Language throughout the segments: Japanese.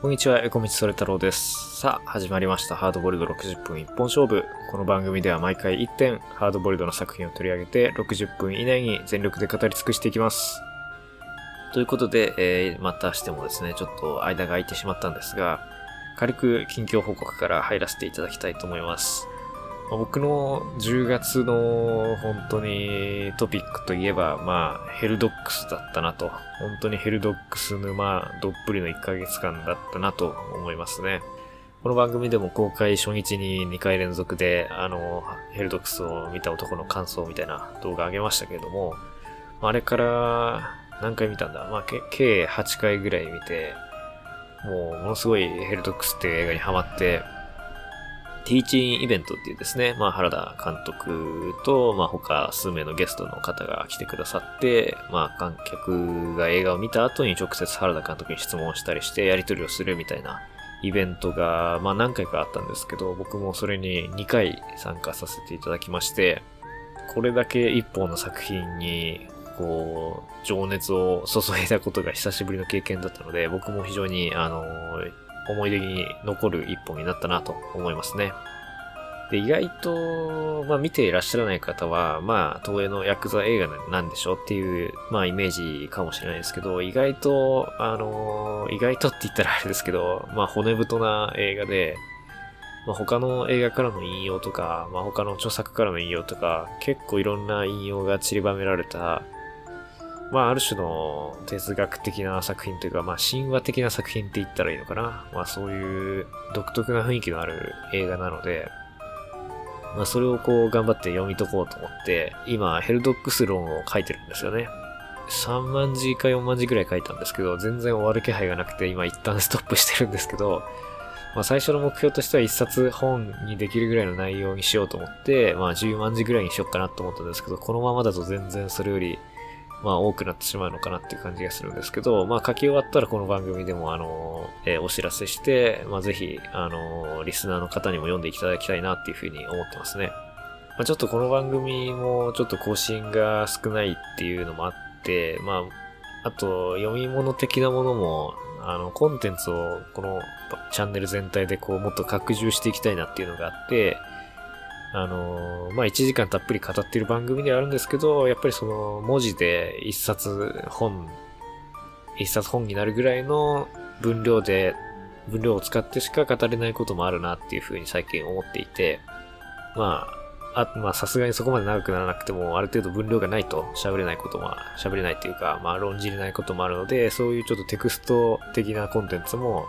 こんにちは、横道それ太郎です。さあ、始まりました。ハードボイルド60分一本勝負。この番組では毎回1点、ハードボイルドの作品を取り上げて、60分以内に全力で語り尽くしていきます。ということで、えー、またしてもですね、ちょっと間が空いてしまったんですが、軽く近況報告から入らせていただきたいと思います。僕の10月の本当にトピックといえば、まあ、ヘルドックスだったなと。本当にヘルドックス沼どっぷりの1ヶ月間だったなと思いますね。この番組でも公開初日に2回連続で、あの、ヘルドックスを見た男の感想みたいな動画上げましたけれども、あれから何回見たんだ？まあ、計8回ぐらい見て、もうものすごいヘルドックスっていう映画にハマって、ティーチンイベントっていうですね、まあ原田監督と、まあ他数名のゲストの方が来てくださって、まあ観客が映画を見た後に直接原田監督に質問したりしてやり取りをするみたいなイベントが、まあ何回かあったんですけど、僕もそれに2回参加させていただきまして、これだけ一本の作品に、こう、情熱を注いだことが久しぶりの経験だったので、僕も非常に、あの、思い出に残る一本になったなと思いますね。で、意外と、まあ見ていらっしゃらない方は、まあ東映のヤクザ映画なんでしょっていう、まあイメージかもしれないですけど、意外と、あの意外とって言ったらあれですけど、まあ骨太な映画で、まあ、他の映画からの引用とか、まあ、他の著作からの引用とか、結構いろんな引用が散りばめられた、まあ、ある種の哲学的な作品というか、まあ、神話的な作品って言ったらいいのかな。まあ、そういう独特な雰囲気のある映画なので、まあ、それをこう頑張って読み解こうと思って、今、ヘルドックス論を書いてるんですよね。3万字か4万字ぐらい書いたんですけど、全然終わる気配がなくて、今一旦ストップしてるんですけど、まあ、最初の目標としては一冊本にできるぐらいの内容にしようと思って、まあ10万字ぐらいにしようかなと思ったんですけど、このままだと全然それより、まあ多くなってしまうのかなっていう感じがするんですけど、まあ書き終わったらこの番組でもあの、えーお知らせして、まあぜひ、あの、リスナーの方にも読んでいただきたいなっていうふうに思ってますね。まあちょっとこの番組もちょっと更新が少ないっていうのもあって、まあ、あと読み物的なものも、あの、コンテンツをこのチャンネル全体でこうもっと拡充していきたいなっていうのがあって、あの、まあ、1時間たっぷり語ってる番組ではあるんですけど、やっぱりその文字で一冊本、一冊本になるぐらいの分量で、分量を使ってしか語れないこともあるなっていうふうに最近思っていて、まあ、あ、まあさすがにそこまで長くならなくても、ある程度分量がないと喋れないことも、喋れないっていうか、まあ論じれないこともあるので、そういうちょっとテクスト的なコンテンツも、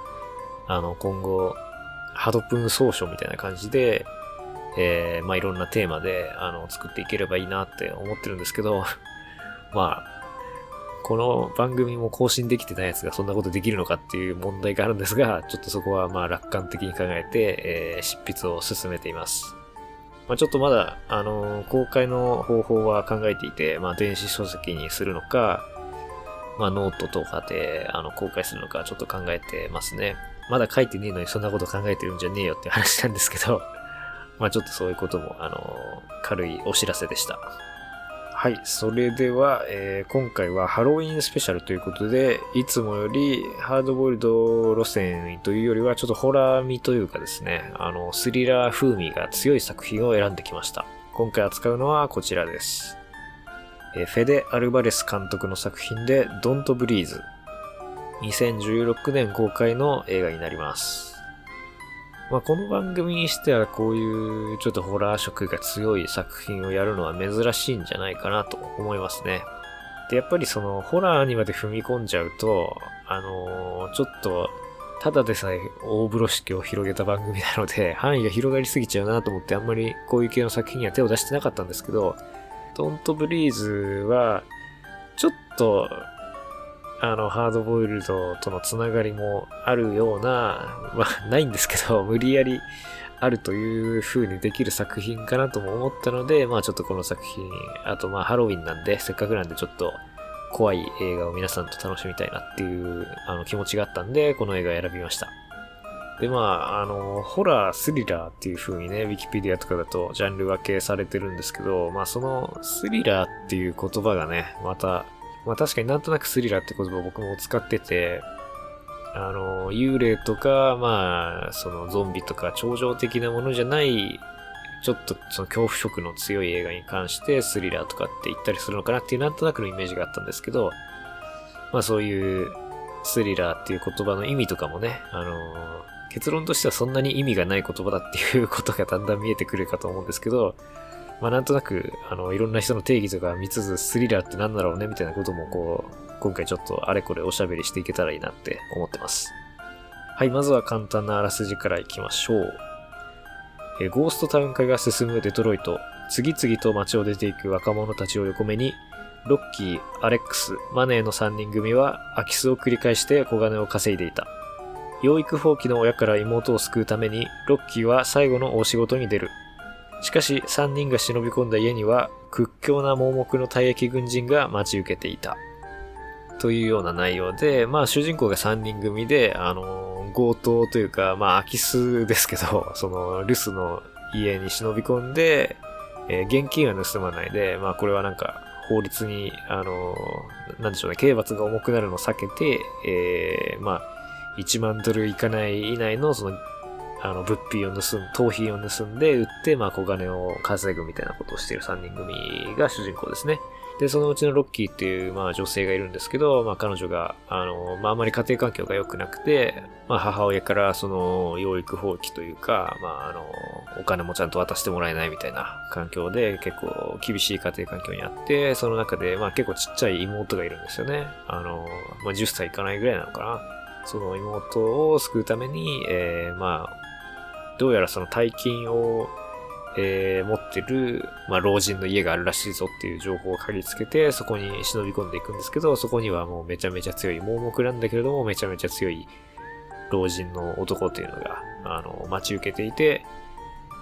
あの、今後、ハドプン総書みたいな感じで、えー、まあいろんなテーマで、あの、作っていければいいなって思ってるんですけど、まあ、この番組も更新できてないやつがそんなことできるのかっていう問題があるんですが、ちょっとそこはまあ楽観的に考えて、えー、執筆を進めています。まあ、ちょっとまだ、あのー公開の方法は考えていて、まあ、電子書籍にするのか、まあ、ノートとかで、あの、公開するのか、ちょっと考えてますね。まだ書いてねえのにそんなこと考えてるんじゃねえよって話なんですけど、まあ、ちょっとそういうことも、あの軽いお知らせでした。はい。それでは、えー今回はハロウィンスペシャルということで、いつもよりハードボイルド路線というよりはちょっとホラー味というかですね、あの、スリラー風味が強い作品を選んできました。今回扱うのはこちらです。えーフェデ・アルバレス監督の作品で、ドント・ブリーズ。2016年公開の映画になります。まあ、この番組にしてはこういうちょっとホラー色が強い作品をやるのは珍しいんじゃないかなと思いますね。で、やっぱりそのホラーにまで踏み込んじゃうと、あのーちょっと、ただでさえ大風呂敷を広げた番組なので、範囲が広がりすぎちゃうなと思ってあんまりこういう系の作品には手を出してなかったんですけど、ドントブリーズは、ちょっと、あの、ハードボイルドとのつながりもあるような、まあ、ないんですけど、無理やりあるという風にできる作品かなとも思ったので、まあちょっとこの作品、あとまあハロウィンなんで、せっかくなんでちょっと怖い映画を皆さんと楽しみたいなっていうあの気持ちがあったんで、この映画を選びました。で、まあ、あの、ホラー、スリラーっていう風にね、ウィキペディアとかだとジャンル分けされてるんですけど、まあそのスリラーっていう言葉がね、また、まあ確かになんとなくスリラーって言葉を僕も使ってて、あの、幽霊とか、まあ、そのゾンビとか超常的なものじゃない、ちょっとその恐怖色の強い映画に関してスリラーとかって言ったりするのかなっていうなんとなくのイメージがあったんですけど、まあそういうスリラーっていう言葉の意味とかもね、あの結論としてはそんなに意味がない言葉だっていうことがだんだん見えてくるかと思うんですけど、まあなんとなく、あの、いろんな人の定義とか見つつスリラーって何だろうねみたいなこともこう、今回ちょっとあれこれおしゃべりしていけたらいいなって思ってます。はい、まずは簡単なあらすじからいきましょう。えゴーストタウン化が進むデトロイト、次々と街を出ていく若者たちを横目に、ロッキー、アレックス、マネーの3人組は空き巣を繰り返して小金を稼いでいた。養育放棄の親から妹を救うために、ロッキーは最後の大仕事に出る。しかし、3人が忍び込んだ家には、屈強な盲目の退役軍人が待ち受けていた。というような内容で、まあ主人公が3人組で、あの、強盗というか、まあ空き巣ですけど、その留守の家に忍び込んで、えー、現金は盗まないで、まあこれはなんか法律に、あの、なんでしょうね、刑罰が重くなるのを避けて、えー、まあ1万ドルいかない以内のそのあの、物品を盗ん、盗品を盗んで売って、まあ、小金を稼ぐみたいなことをしている3人組が主人公ですね。で、そのうちのロッキーっていう、まあ女性がいるんですけど、まあ彼女が、あの、まああまり家庭環境が良くなくて、まあ母親からその養育放棄というか、まああの、お金もちゃんと渡してもらえないみたいな環境で結構厳しい家庭環境にあって、その中で、まあ結構ちっちゃい妹がいるんですよね。あの、まあ10歳いかないぐらいなのかな。その妹を救うために、えー、まあ、どうやらその大金をえー、持ってる、まあ、老人の家があるらしいぞっていう情報を嗅ぎつけて、そこに忍び込んでいくんですけど、そこにはもうめちゃめちゃ強い、盲目なんだけれども、めちゃめちゃ強い老人の男っていうのが、あの、待ち受けていて、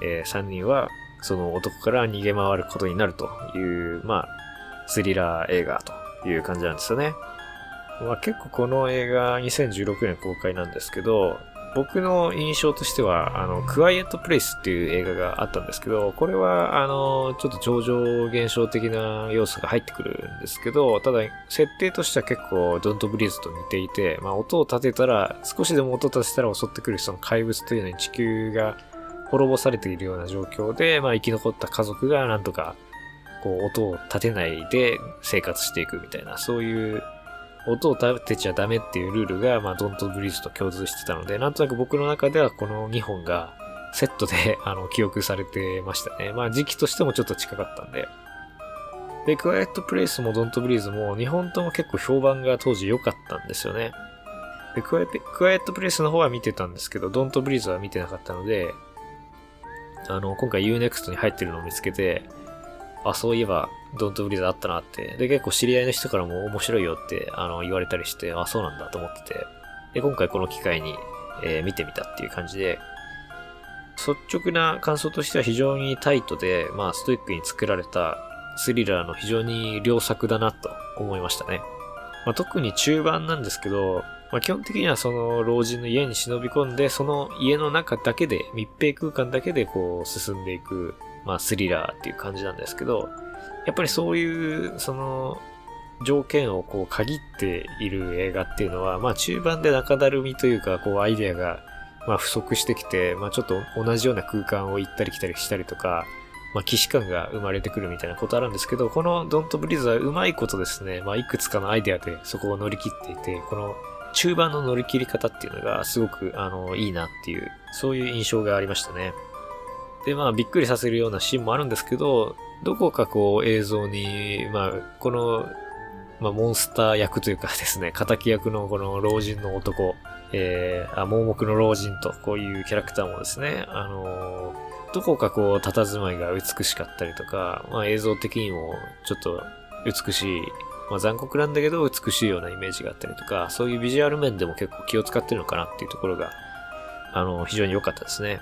えー、3人はその男から逃げ回ることになるという、まあ、スリラー映画という感じなんですよね。まあ、結構この映画2016年公開なんですけど、僕の印象としては、あの、クワイエットプレイスっていう映画があったんですけど、これは、あの、ちょっと超常現象的な要素が入ってくるんですけど、ただ、設定としては結構、ドントブリーズと似ていて、まあ、音を立てたら、少しでも音を立てたら襲ってくるその怪物というのに地球が滅ぼされているような状況で、まあ、生き残った家族がなんとか、こう、音を立てないで生活していくみたいな、そういう音を立てちゃダメっていうルールが、まあ、ドントブリーズと共通してたので、なんとなく僕の中ではこの2本がセットで、あの、記憶されてましたね。まあ、時期としてもちょっと近かったんで。で、クワイエットプレイスもドントブリーズも2本とも結構評判が当時良かったんですよね。で、クワイエットプレイスの方は見てたんですけど、ドントブリーズは見てなかったので、あの、今回 Unext に入ってるのを見つけて、あ、そういえば、ドントブリーあったなって。で、結構知り合いの人からも面白いよって、あの、言われたりして、あ、そうなんだと思ってて。で、今回この機会に、えー、見てみたっていう感じで、率直な感想としては非常にタイトで、まあ、ストイックに作られたスリラーの非常に良作だなと思いましたね。まあ、特に中盤なんですけど、まあ、基本的にはその老人の家に忍び込んで、その家の中だけで、密閉空間だけでこう進んでいくまあスリラーっていう感じなんですけど、やっぱりそういう、その、条件をこう限っている映画っていうのは、まあ中盤で中だるみというか、こうアイデアが、まあ不足してきて、まあちょっと同じような空間を行ったり来たりしたりとか、まあ既視感が生まれてくるみたいなことあるんですけど、このドントブリーズはうまいことですね、まあいくつかのアイデアでそこを乗り切っていて、この中盤の乗り切り方っていうのがすごくあのいいなっていう、そういう印象がありましたね。で、まあ、びっくりさせるようなシーンもあるんですけど、どこかこう映像に、まあ、この、まあ、モンスター役というかですね、仇役のこの老人の男、えー、あ、盲目の老人と、こういうキャラクターもですね、あのー、どこかこう、佇まいが美しかったりとか、まあ、映像的にもちょっと美しい、まあ、残酷なんだけど美しいようなイメージがあったりとか、そういうビジュアル面でも結構気を使ってるのかなっていうところが、あの、非常に良かったですね。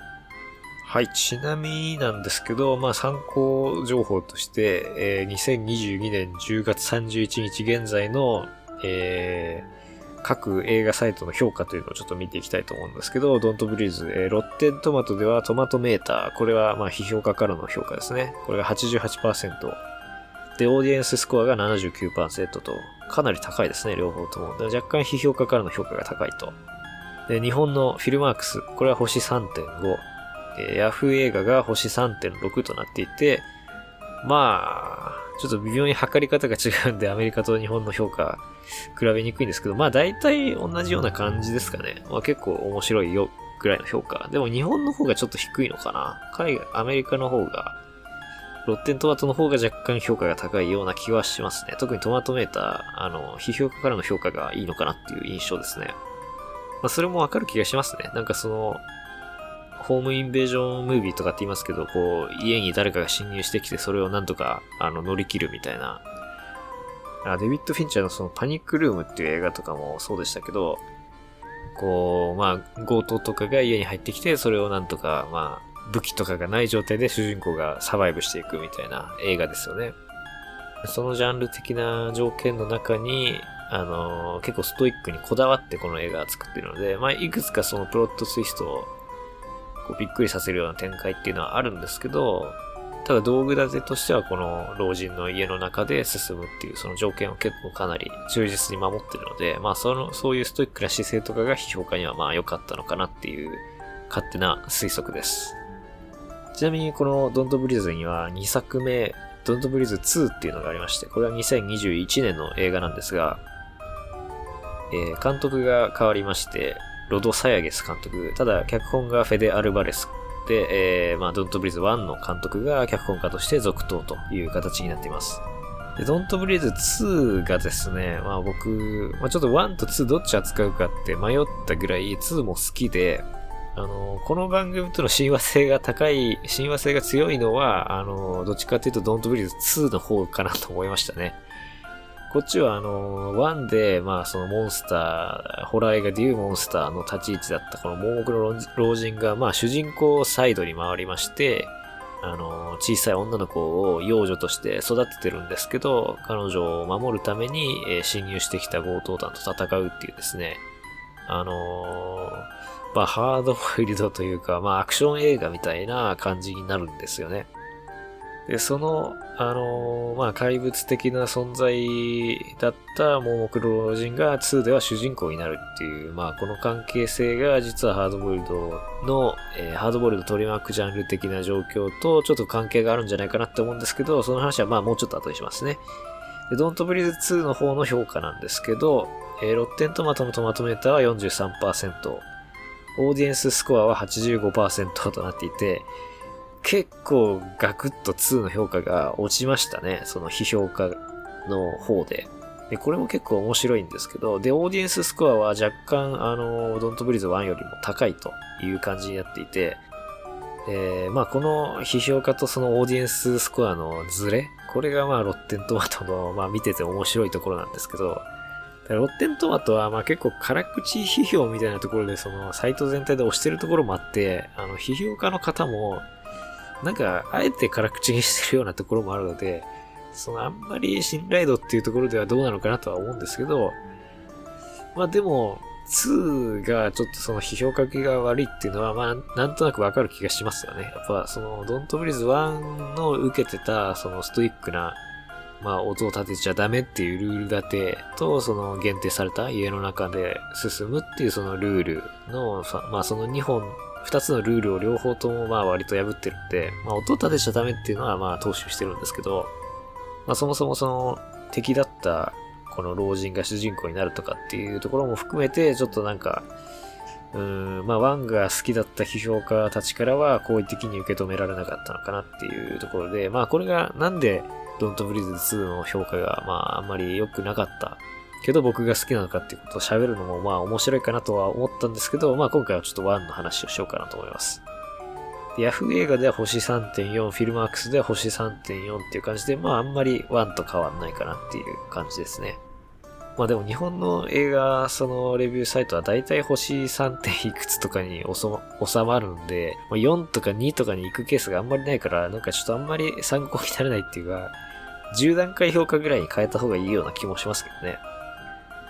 はい、ちなみになんですけど、まあ参考情報として、えー、2022年10月31日現在の、えー、各映画サイトの評価というのをちょっと見ていきたいと思うんですけど、ドントブリーズ、えー、ロッテントマトではトマトメーター、これはまあ批評家からの評価ですね。これが88%。で、オーディエンススコアが79%と、かなり高いですね、両方とも。若干批評家からの評価が高いとで、日本のフィルマークス、これは星3.5。えー、ヤフー映画が星3.6となっていて、まあ、ちょっと微妙に測り方が違うんで、アメリカと日本の評価、比べにくいんですけど、まあ大体同じような感じですかね。まあ結構面白いよ、ぐらいの評価。でも日本の方がちょっと低いのかな。海外、アメリカの方が、ロッテントマトの方が若干評価が高いような気はしますね。特にトマトメーター、あの、批評家からの評価がいいのかなっていう印象ですね。まあそれもわかる気がしますね。なんかその、ホームインベージョンムービーとかって言いますけど、こう、家に誰かが侵入してきて、それをなんとか、あの、乗り切るみたいな。あデビッド・フィンチャーのそのパニックルームっていう映画とかもそうでしたけど、こう、まあ、強盗とかが家に入ってきて、それをなんとか、まあ、武器とかがない状態で主人公がサバイブしていくみたいな映画ですよね。そのジャンル的な条件の中に、あのー、結構ストイックにこだわってこの映画を作ってるので、まあ、いくつかそのプロットツイストをこうびっくりさせるような展開っていうのはあるんですけど、ただ道具立てとしてはこの老人の家の中で進むっていうその条件を結構かなり忠実に守ってるので、まあその、そういうストイックな姿勢とかが批評家にはまあ良かったのかなっていう勝手な推測です。ちなみにこのドントブリーズには2作目、ドントブリーズ2っていうのがありまして、これは2021年の映画なんですが、えー、監督が変わりまして、ロド・サヤゲス監督。ただ、脚本がフェデ・アルバレスで、えー、まあ、ドントブリーズ1の監督が脚本家として続投という形になっています。で、ドントブリーズ2がですね、まあ僕、まあちょっと1と2どっち扱うかって迷ったぐらい2も好きで、あの、この番組との親和性が高い、親和性が強いのは、あの、どっちかっていうとドントブリーズ2の方かなと思いましたね。こっちはあの、1で、まあそのモンスター、ホラー映画でいうモンスターの立ち位置だったこの盲目の老人が、まあ主人公サイドに回りまして、あの、小さい女の子を幼女として育ててるんですけど、彼女を守るために、え、侵入してきた強盗団と戦うっていうですね、あの、まあハードボイルドというか、まあアクション映画みたいな感じになるんですよね。で、その、あのー、まあ、怪物的な存在だった盲目老人が2では主人公になるっていう、まあ、この関係性が実はハードボイルドの、えー、ハードボイルド取り巻くジャンル的な状況とちょっと関係があるんじゃないかなって思うんですけど、その話はまあ、もうちょっと後にしますね。で、ドントブリーズ2の方の評価なんですけど、えー、ロッテントマトのトマトメーターは43%、オーディエンススコアは85%となっていて、結構ガクッと2の評価が落ちましたね。その批評家の方で。で、これも結構面白いんですけど、で、オーディエンススコアは若干、あの、ドントブリーズ1よりも高いという感じになっていて、えー、まあこの批評家とそのオーディエンススコアのズレ、これがまあロッテントマトの、まあ見てて面白いところなんですけど、ロッテントマトはまあ結構辛口批評みたいなところでそのサイト全体で押してるところもあって、あの批評家の方もなんか、あえて辛口にしてるようなところもあるので、そのあんまり信頼度っていうところではどうなのかなとは思うんですけど、まあでも、2がちょっとその批評書きが悪いっていうのは、まあなんとなくわかる気がしますよね。やっぱそのドントブリーズ1の受けてたそのストイックな、まあ音を立てちゃダメっていうルール立てと、その限定された家の中で進むっていうそのルールの、まあその2本二つのルールを両方ともまあ割と破ってるんで、まあ音立てちゃダメっていうのはまあ踏襲してるんですけど、まあそもそもその敵だったこの老人が主人公になるとかっていうところも含めて、ちょっとなんか、うーん、まあワンが好きだった批評家たちからは好意的に受け止められなかったのかなっていうところで、まあこれがなんでドントブリーズ2の評価がまああんまり良くなかったけど僕が好きなのかっていうことを喋るのもまあ面白いかなとは思ったんですけど、まあ今回はちょっと1の話をしようかなと思います。ヤフー映画では星3.4、フィルマークスでは星3.4っていう感じで、まああんまり1と変わんないかなっていう感じですね。まあでも日本の映画、そのレビューサイトは大体星 3. いくつとかに収まるんで、ま、4とか2とかに行くケースがあんまりないから、なんかちょっとあんまり参考にならないっていうか、10段階評価ぐらいに変えた方がいいような気もしますけどね。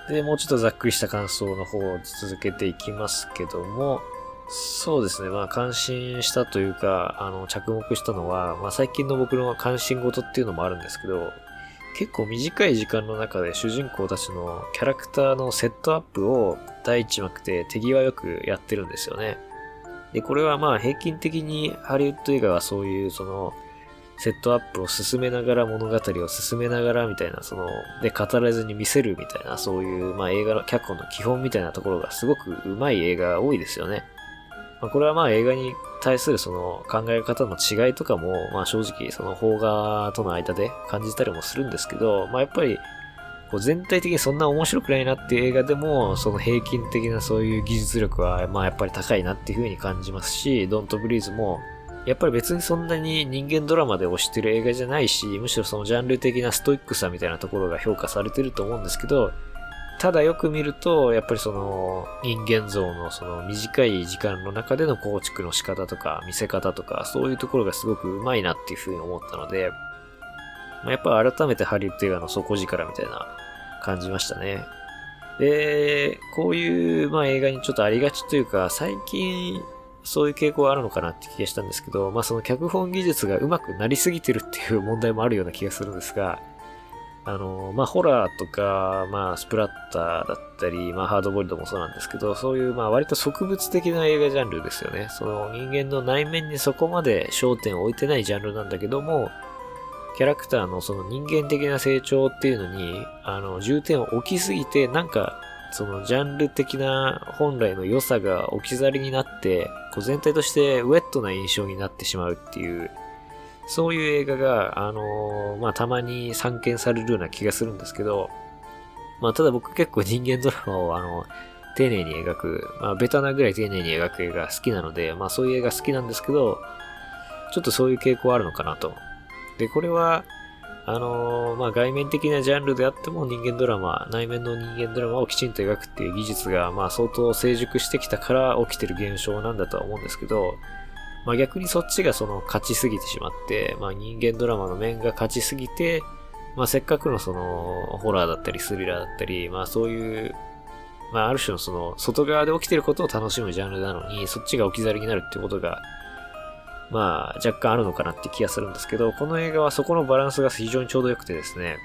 で、もうちょっとざっくりした感想の方を続けていきますけども、そうですね。まあ、感心したというか、あの、着目したのは、まあ、最近の僕の関心事っていうのもあるんですけど、結構短い時間の中で主人公たちのキャラクターのセットアップを第一幕で手際よくやってるんですよね。で、これはまあ平均的にハリウッド映画はそういうそのセットアップを進めながら物語を進めながらみたいな、その、で、語らずに見せるみたいな、そういう、まあ映画の脚本の基本みたいなところがすごく上手い映画が多いですよね。まあ、これはまあ映画に対するその考え方の違いとかも、まあ正直その邦画との間で感じたりもするんですけど、まあやっぱり、こう全体的にそんな面白くないなっていう映画でも、その平均的なそういう技術力は、まあやっぱり高いなっていう風に感じますし、ドントブリーズも、やっぱり別にそんなに人間ドラマで推してる映画じゃないし、むしろそのジャンル的なストイックさみたいなところが評価されてると思うんですけど、ただよく見ると、やっぱりその人間像のその短い時間の中での構築の仕方とか見せ方とか、そういうところがすごくうまいなっていうふうに思ったので、まあ、やっぱ改めてハリウッド映画の底力みたいな感じましたね。で、こういうまあ映画にちょっとありがちというか、最近そういう傾向があるのかなって気がしたんですけど、まあその脚本技術が上手くなりすぎてるっていう問題もあるような気がするんですが、あの、まあホラーとか、まあスプラッターだったり、まあハードボイルドもそうなんですけど、そういうまあ割と植物的な映画ジャンルですよね。その人間の内面にそこまで焦点を置いてないジャンルなんだけども、キャラクターのその人間的な成長っていうのに、あの、重点を置きすぎて、なんかそのジャンル的な本来の良さが置き去りになって、こう全体としてウェットな印象になってしまうっていう、そういう映画が、あのー、まあ、たまに散見されるような気がするんですけど、まあ、ただ僕結構人間ドラマを、あの、丁寧に描く、まあ、ベタなぐらい丁寧に描く映画好きなので、まあ、そういう映画好きなんですけど、ちょっとそういう傾向あるのかなと。で、これは、あのー、まあ、外面的なジャンルであっても人間ドラマ、内面の人間ドラマをきちんと描くっていう技術が、まあ、相当成熟してきたから起きてる現象なんだとは思うんですけど、まあ、逆にそっちがその勝ちすぎてしまって、まあ、人間ドラマの面が勝ちすぎて、まあ、せっかくのその、ホラーだったりスリラーだったり、まあ、そういう、まあ、ある種のその、外側で起きてることを楽しむジャンルなのに、そっちが置き去りになるってことが、まあ、若干あるのかなって気がするんですけど、この映画はそこのバランスが非常にちょうど良くてですね、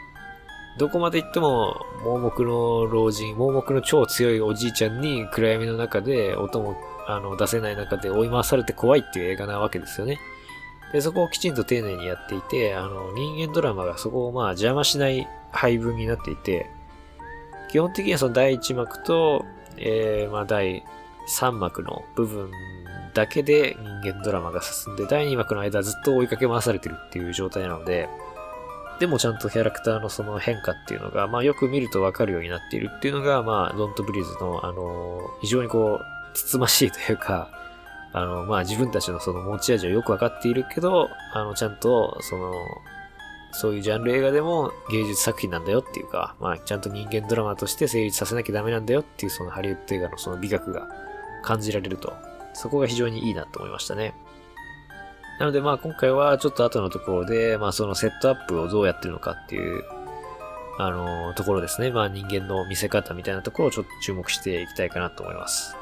どこまで行っても、盲目の老人、盲目の超強いおじいちゃんに暗闇の中で音もあの出せない中で追い回されて怖いっていう映画なわけですよね。で、そこをきちんと丁寧にやっていて、あの、人間ドラマがそこをまあ邪魔しない配分になっていて、基本的にはその第1幕と、えー、まあ第3幕の部分だけで人間ドラマが進んで、第2幕の間ずっと追いかけ回されてるっていう状態なので、でもちゃんとキャラクターのその変化っていうのが、まあよく見るとわかるようになっているっていうのが、まあ、ドントブリーズの、あの、非常にこう、つつましいというか、あの、まあ自分たちのその持ち味をよくわかっているけど、あの、ちゃんと、その、そういうジャンル映画でも芸術作品なんだよっていうか、まあちゃんと人間ドラマとして成立させなきゃダメなんだよっていうそのハリウッド映画のその美学が感じられると。そこが非常にいいなと思いましたね。なのでまあ今回はちょっと後のところで、まあそのセットアップをどうやってるのかっていう、あのところですね。まあ人間の見せ方みたいなところをちょっと注目していきたいかなと思います。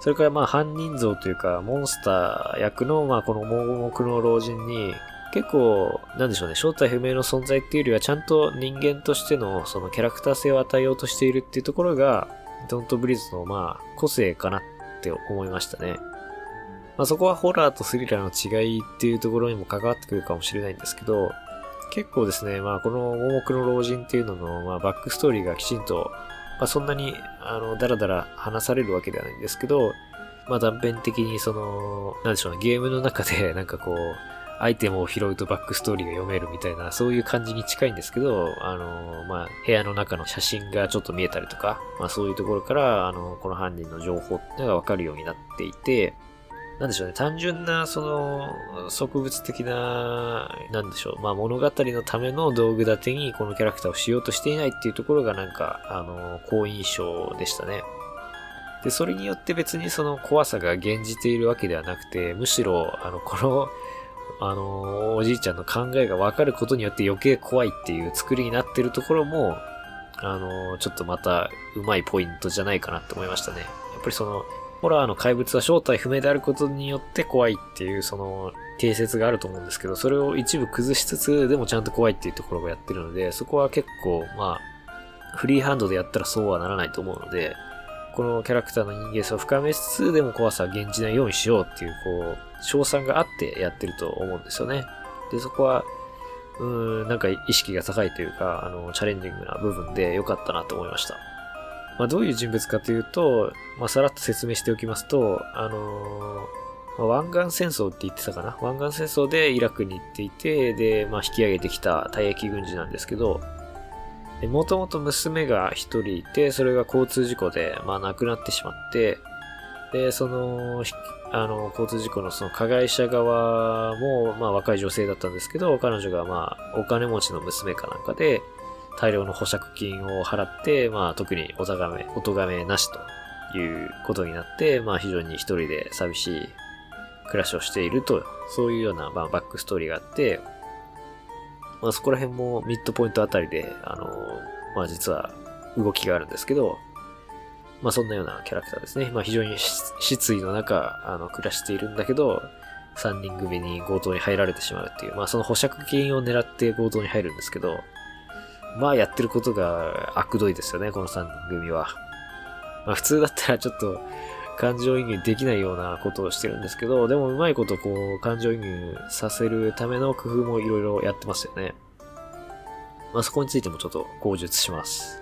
それからまあ犯人像というか、モンスター役のまあこの盲目の老人に、結構、なんでしょうね、正体不明の存在っていうよりは、ちゃんと人間としてのそのキャラクター性を与えようとしているっていうところが、ドントブリーズのまあ個性かなって思いましたね。まあ、そこはホラーとスリラーの違いっていうところにも関わってくるかもしれないんですけど、結構ですね、まあこの盲目の老人っていうのの、まあ、バックストーリーがきちんと、まあそんなに、あの、だらだら話されるわけではないんですけど、まあ断片的にその、なんでしょうね、ゲームの中でなんかこう、アイテムを拾うとバックストーリーが読めるみたいな、そういう感じに近いんですけど、あの、まあ、部屋の中の写真がちょっと見えたりとか、まあそういうところから、あの、この犯人の情報っていうのがわかるようになっていて、なんでしょうね、単純な、その、植物的な、なんでしょう、まあ物語のための道具立てにこのキャラクターをしようとしていないっていうところがなんか、あの、好印象でしたね。で、それによって別にその怖さが減じているわけではなくて、むしろ、あの、このあのおじいちゃんの考えが分かることによって余計怖いっていう作りになってるところも、あのちょっとまたうまいポイントじゃないかなって思いましたね。やっぱりその、ホラーの怪物は正体不明であることによって怖いっていう、その、定説があると思うんですけど、それを一部崩しつつ、でもちゃんと怖いっていうところをやってるので、そこは結構、まあ、フリーハンドでやったらそうはならないと思うので、このキャラクターの人間性を深めつつ、でも怖さは現じないようにしようっていう、こう、賞賛があってやってると思うんですよね。で、そこは、うーん、なんか意識が高いというか、あの、チャレンジングな部分で良かったなと思いました。まあ、どういう人物かというと、まあ、さらっと説明しておきますと、あのー、ま、湾岸戦争って言ってたかな湾岸戦争でイラクに行っていて、で、まあ、引き上げてきた退役軍人なんですけど、もともと娘が一人いて、それが交通事故で、まあ、亡くなってしまって、で、その、あの、交通事故のその加害者側も、まあ、若い女性だったんですけど、彼女がまあ、お金持ちの娘かなんかで、大量の保釈金を払って、まあ特におがめ、お咎めなしということになって、まあ非常に一人で寂しい暮らしをしていると、そういうような、まあ、バックストーリーがあって、まあそこら辺もミッドポイントあたりで、あの、まあ実は動きがあるんですけど、まあそんなようなキャラクターですね。まあ非常に失意の中、あの、暮らしているんだけど、3人組に強盗に入られてしまうっていう、まあその保釈金を狙って強盗に入るんですけど、まあやってることが悪どいですよね、この3人組は。まあ普通だったらちょっと感情移入できないようなことをしてるんですけど、でもうまいことこう感情移入させるための工夫もいろいろやってますよね。まあそこについてもちょっと口述します。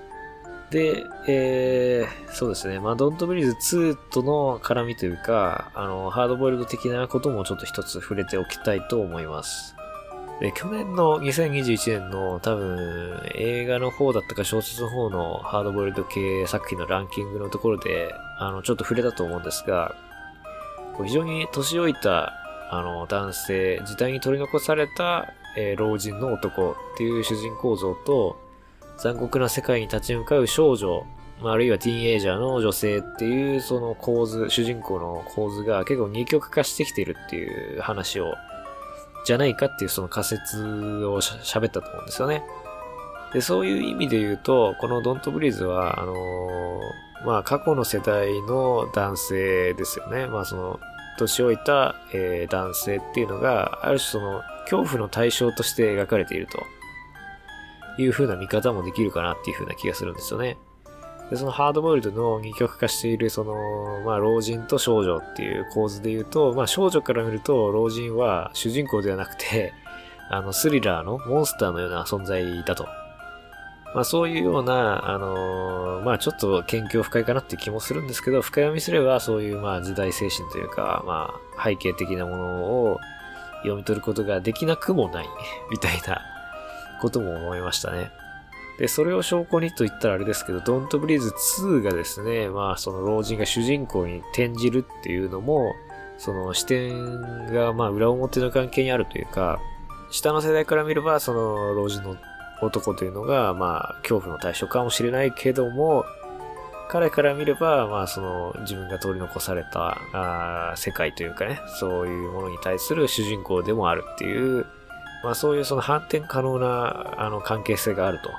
で、えー、そうですね。まあ、ドントブリーズ2との絡みというか、あの、ハードボイルド的なこともちょっと一つ触れておきたいと思います。で、去年の2021年の多分映画の方だったか小説の方のハードボイルド系作品のランキングのところで、あの、ちょっと触れたと思うんですが、非常に年老いた、あの、男性、時代に取り残された、えー、老人の男っていう主人公像と、残酷な世界に立ち向かう少女、あるいはティーンエイジャーの女性っていうその構図、主人公の構図が結構二極化してきているっていう話をじゃないかっていうその仮説を喋ったと思うんですよね。で、そういう意味で言うと、このドントブリーズは、あのー、まあ、過去の世代の男性ですよね。まあ、その、年老いた、えー、男性っていうのが、ある種その、恐怖の対象として描かれているという風な見方もできるかなっていう風な気がするんですよね。で、そのハードボイルドの二極化している、その、まあ、老人と少女っていう構図で言うと、まあ、少女から見ると、老人は主人公ではなくて、あの、スリラーのモンスターのような存在だと。まあ、そういうような、あのー、まあ、ちょっと研究深いかなって気もするんですけど、深読みすれば、そういう、まあ、時代精神というか、まあ、背景的なものを読み取ることができなくもない、みたいなことも思いましたね。で、それを証拠にと言ったらあれですけど、ドントブリーズ2がですね、まあその老人が主人公に転じるっていうのも、その視点がまあ裏表の関係にあるというか、下の世代から見ればその老人の男というのがまあ恐怖の対象かもしれないけども、彼から見れば、まあその自分が取り残されたあ世界というかね、そういうものに対する主人公でもあるっていう、まあそういうその反転可能なあの関係性があると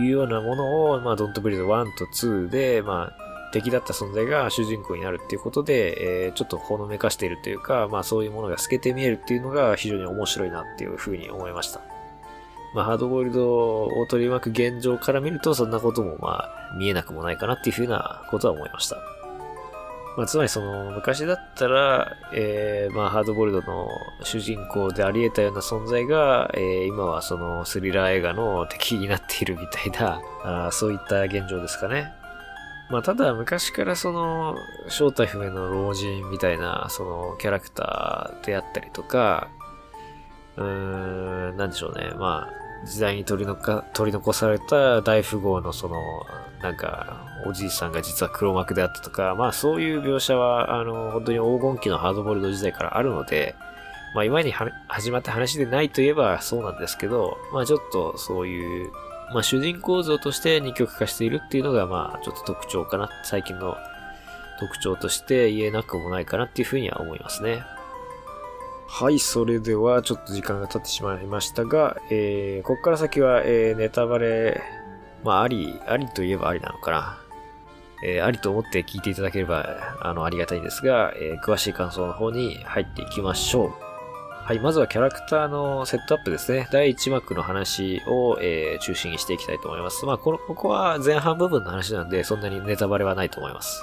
いうようなものを、まあ、ドントブリード1と2で、まあ、敵だった存在が主人公になるっていうことで、えー、ちょっとほのめかしているというか、まあそういうものが透けて見えるっていうのが非常に面白いなっていうふうに思いました。まあハードボイルドを取り巻く現状から見るとそんなこともまあ見えなくもないかなっていうふうなことは思いました。まあ、つまりその昔だったら、えー、まあハードボイルドの主人公であり得たような存在が、えー、今はそのスリラー映画の敵になっているみたいな、あそういった現状ですかね。まあただ昔からその正体不明の老人みたいなそのキャラクターであったりとか、うーん、なんでしょうね。まあ時代に取りのか取り残された大富豪のそのなんか、おじいさんが実は黒幕であったとか、まあそういう描写は、あの、本当に黄金期のハードボールド時代からあるので、まあ今に始まった話でないといえばそうなんですけど、まあちょっとそういう、まあ主人公像として二極化しているっていうのが、まあちょっと特徴かな、最近の特徴として言えなくもないかなっていうふうには思いますね。はい、それではちょっと時間が経ってしまいましたが、えー、ここから先は、えー、ネタバレまあ、あり、ありといえばありなのかな。えー、ありと思って聞いていただければ、あの、ありがたいんですが、えー、詳しい感想の方に入っていきましょう。はい、まずはキャラクターのセットアップですね。第1幕の話を、えー、中心にしていきたいと思います。まあ、この、ここは前半部分の話なんで、そんなにネタバレはないと思います。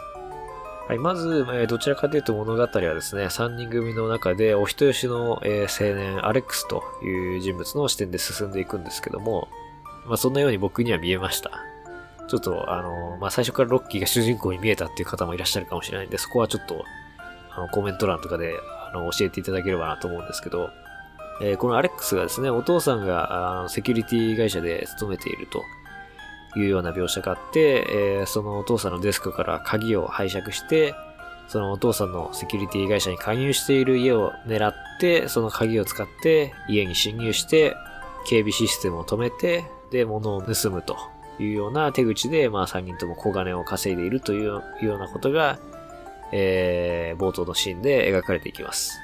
はい、まず、え、どちらかというと物語はですね、3人組の中でお人よしの、え、青年、アレックスという人物の視点で進んでいくんですけども、まあ、そんなように僕には見えました。ちょっと、あの、まあ、最初からロッキーが主人公に見えたっていう方もいらっしゃるかもしれないんで、そこはちょっと、あの、コメント欄とかで、あの、教えていただければなと思うんですけど、えー、このアレックスがですね、お父さんが、あの、セキュリティ会社で勤めていると。いうような描写があって、えー、そのお父さんのデスクから鍵を拝借して、そのお父さんのセキュリティ会社に加入している家を狙って、その鍵を使って家に侵入して、警備システムを止めて、で、物を盗むというような手口で、まあ3人とも小金を稼いでいるというようなことが、えー、冒頭のシーンで描かれていきます。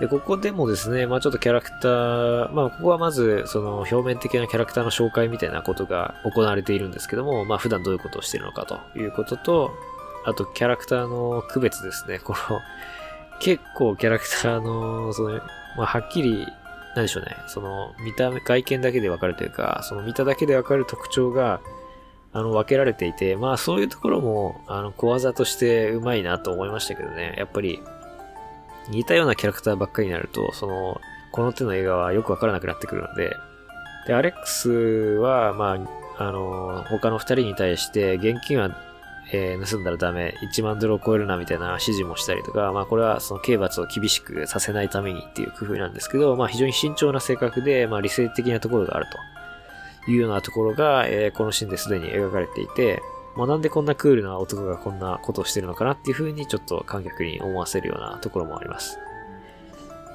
で、ここでもですね、まあちょっとキャラクター、まあここはまず、その表面的なキャラクターの紹介みたいなことが行われているんですけども、まあ普段どういうことをしているのかということと、あとキャラクターの区別ですね。この、結構キャラクターの、その、まあはっきり、なんでしょうね。その、見た目、外見だけでわかるというか、その見ただけでわかる特徴が、あの、分けられていて、まあそういうところも、あの、小技としてうまいなと思いましたけどね。やっぱり、似たようなキャラクターばっかりになると、その、この手の映画はよくわからなくなってくるので、で、アレックスは、まあ、あの、他の二人に対して、現金は、えー、盗んだらダメ、1万ドルを超えるなみたいな指示もしたりとか、まあこれはその刑罰を厳しくさせないためにっていう工夫なんですけど、まあ非常に慎重な性格で、まあ理性的なところがあるというようなところが、えー、このシーンですでに描かれていて、もうなんでこんなクールな男がこんなことをしてるのかなっていう風にちょっと観客に思わせるようなところもあります。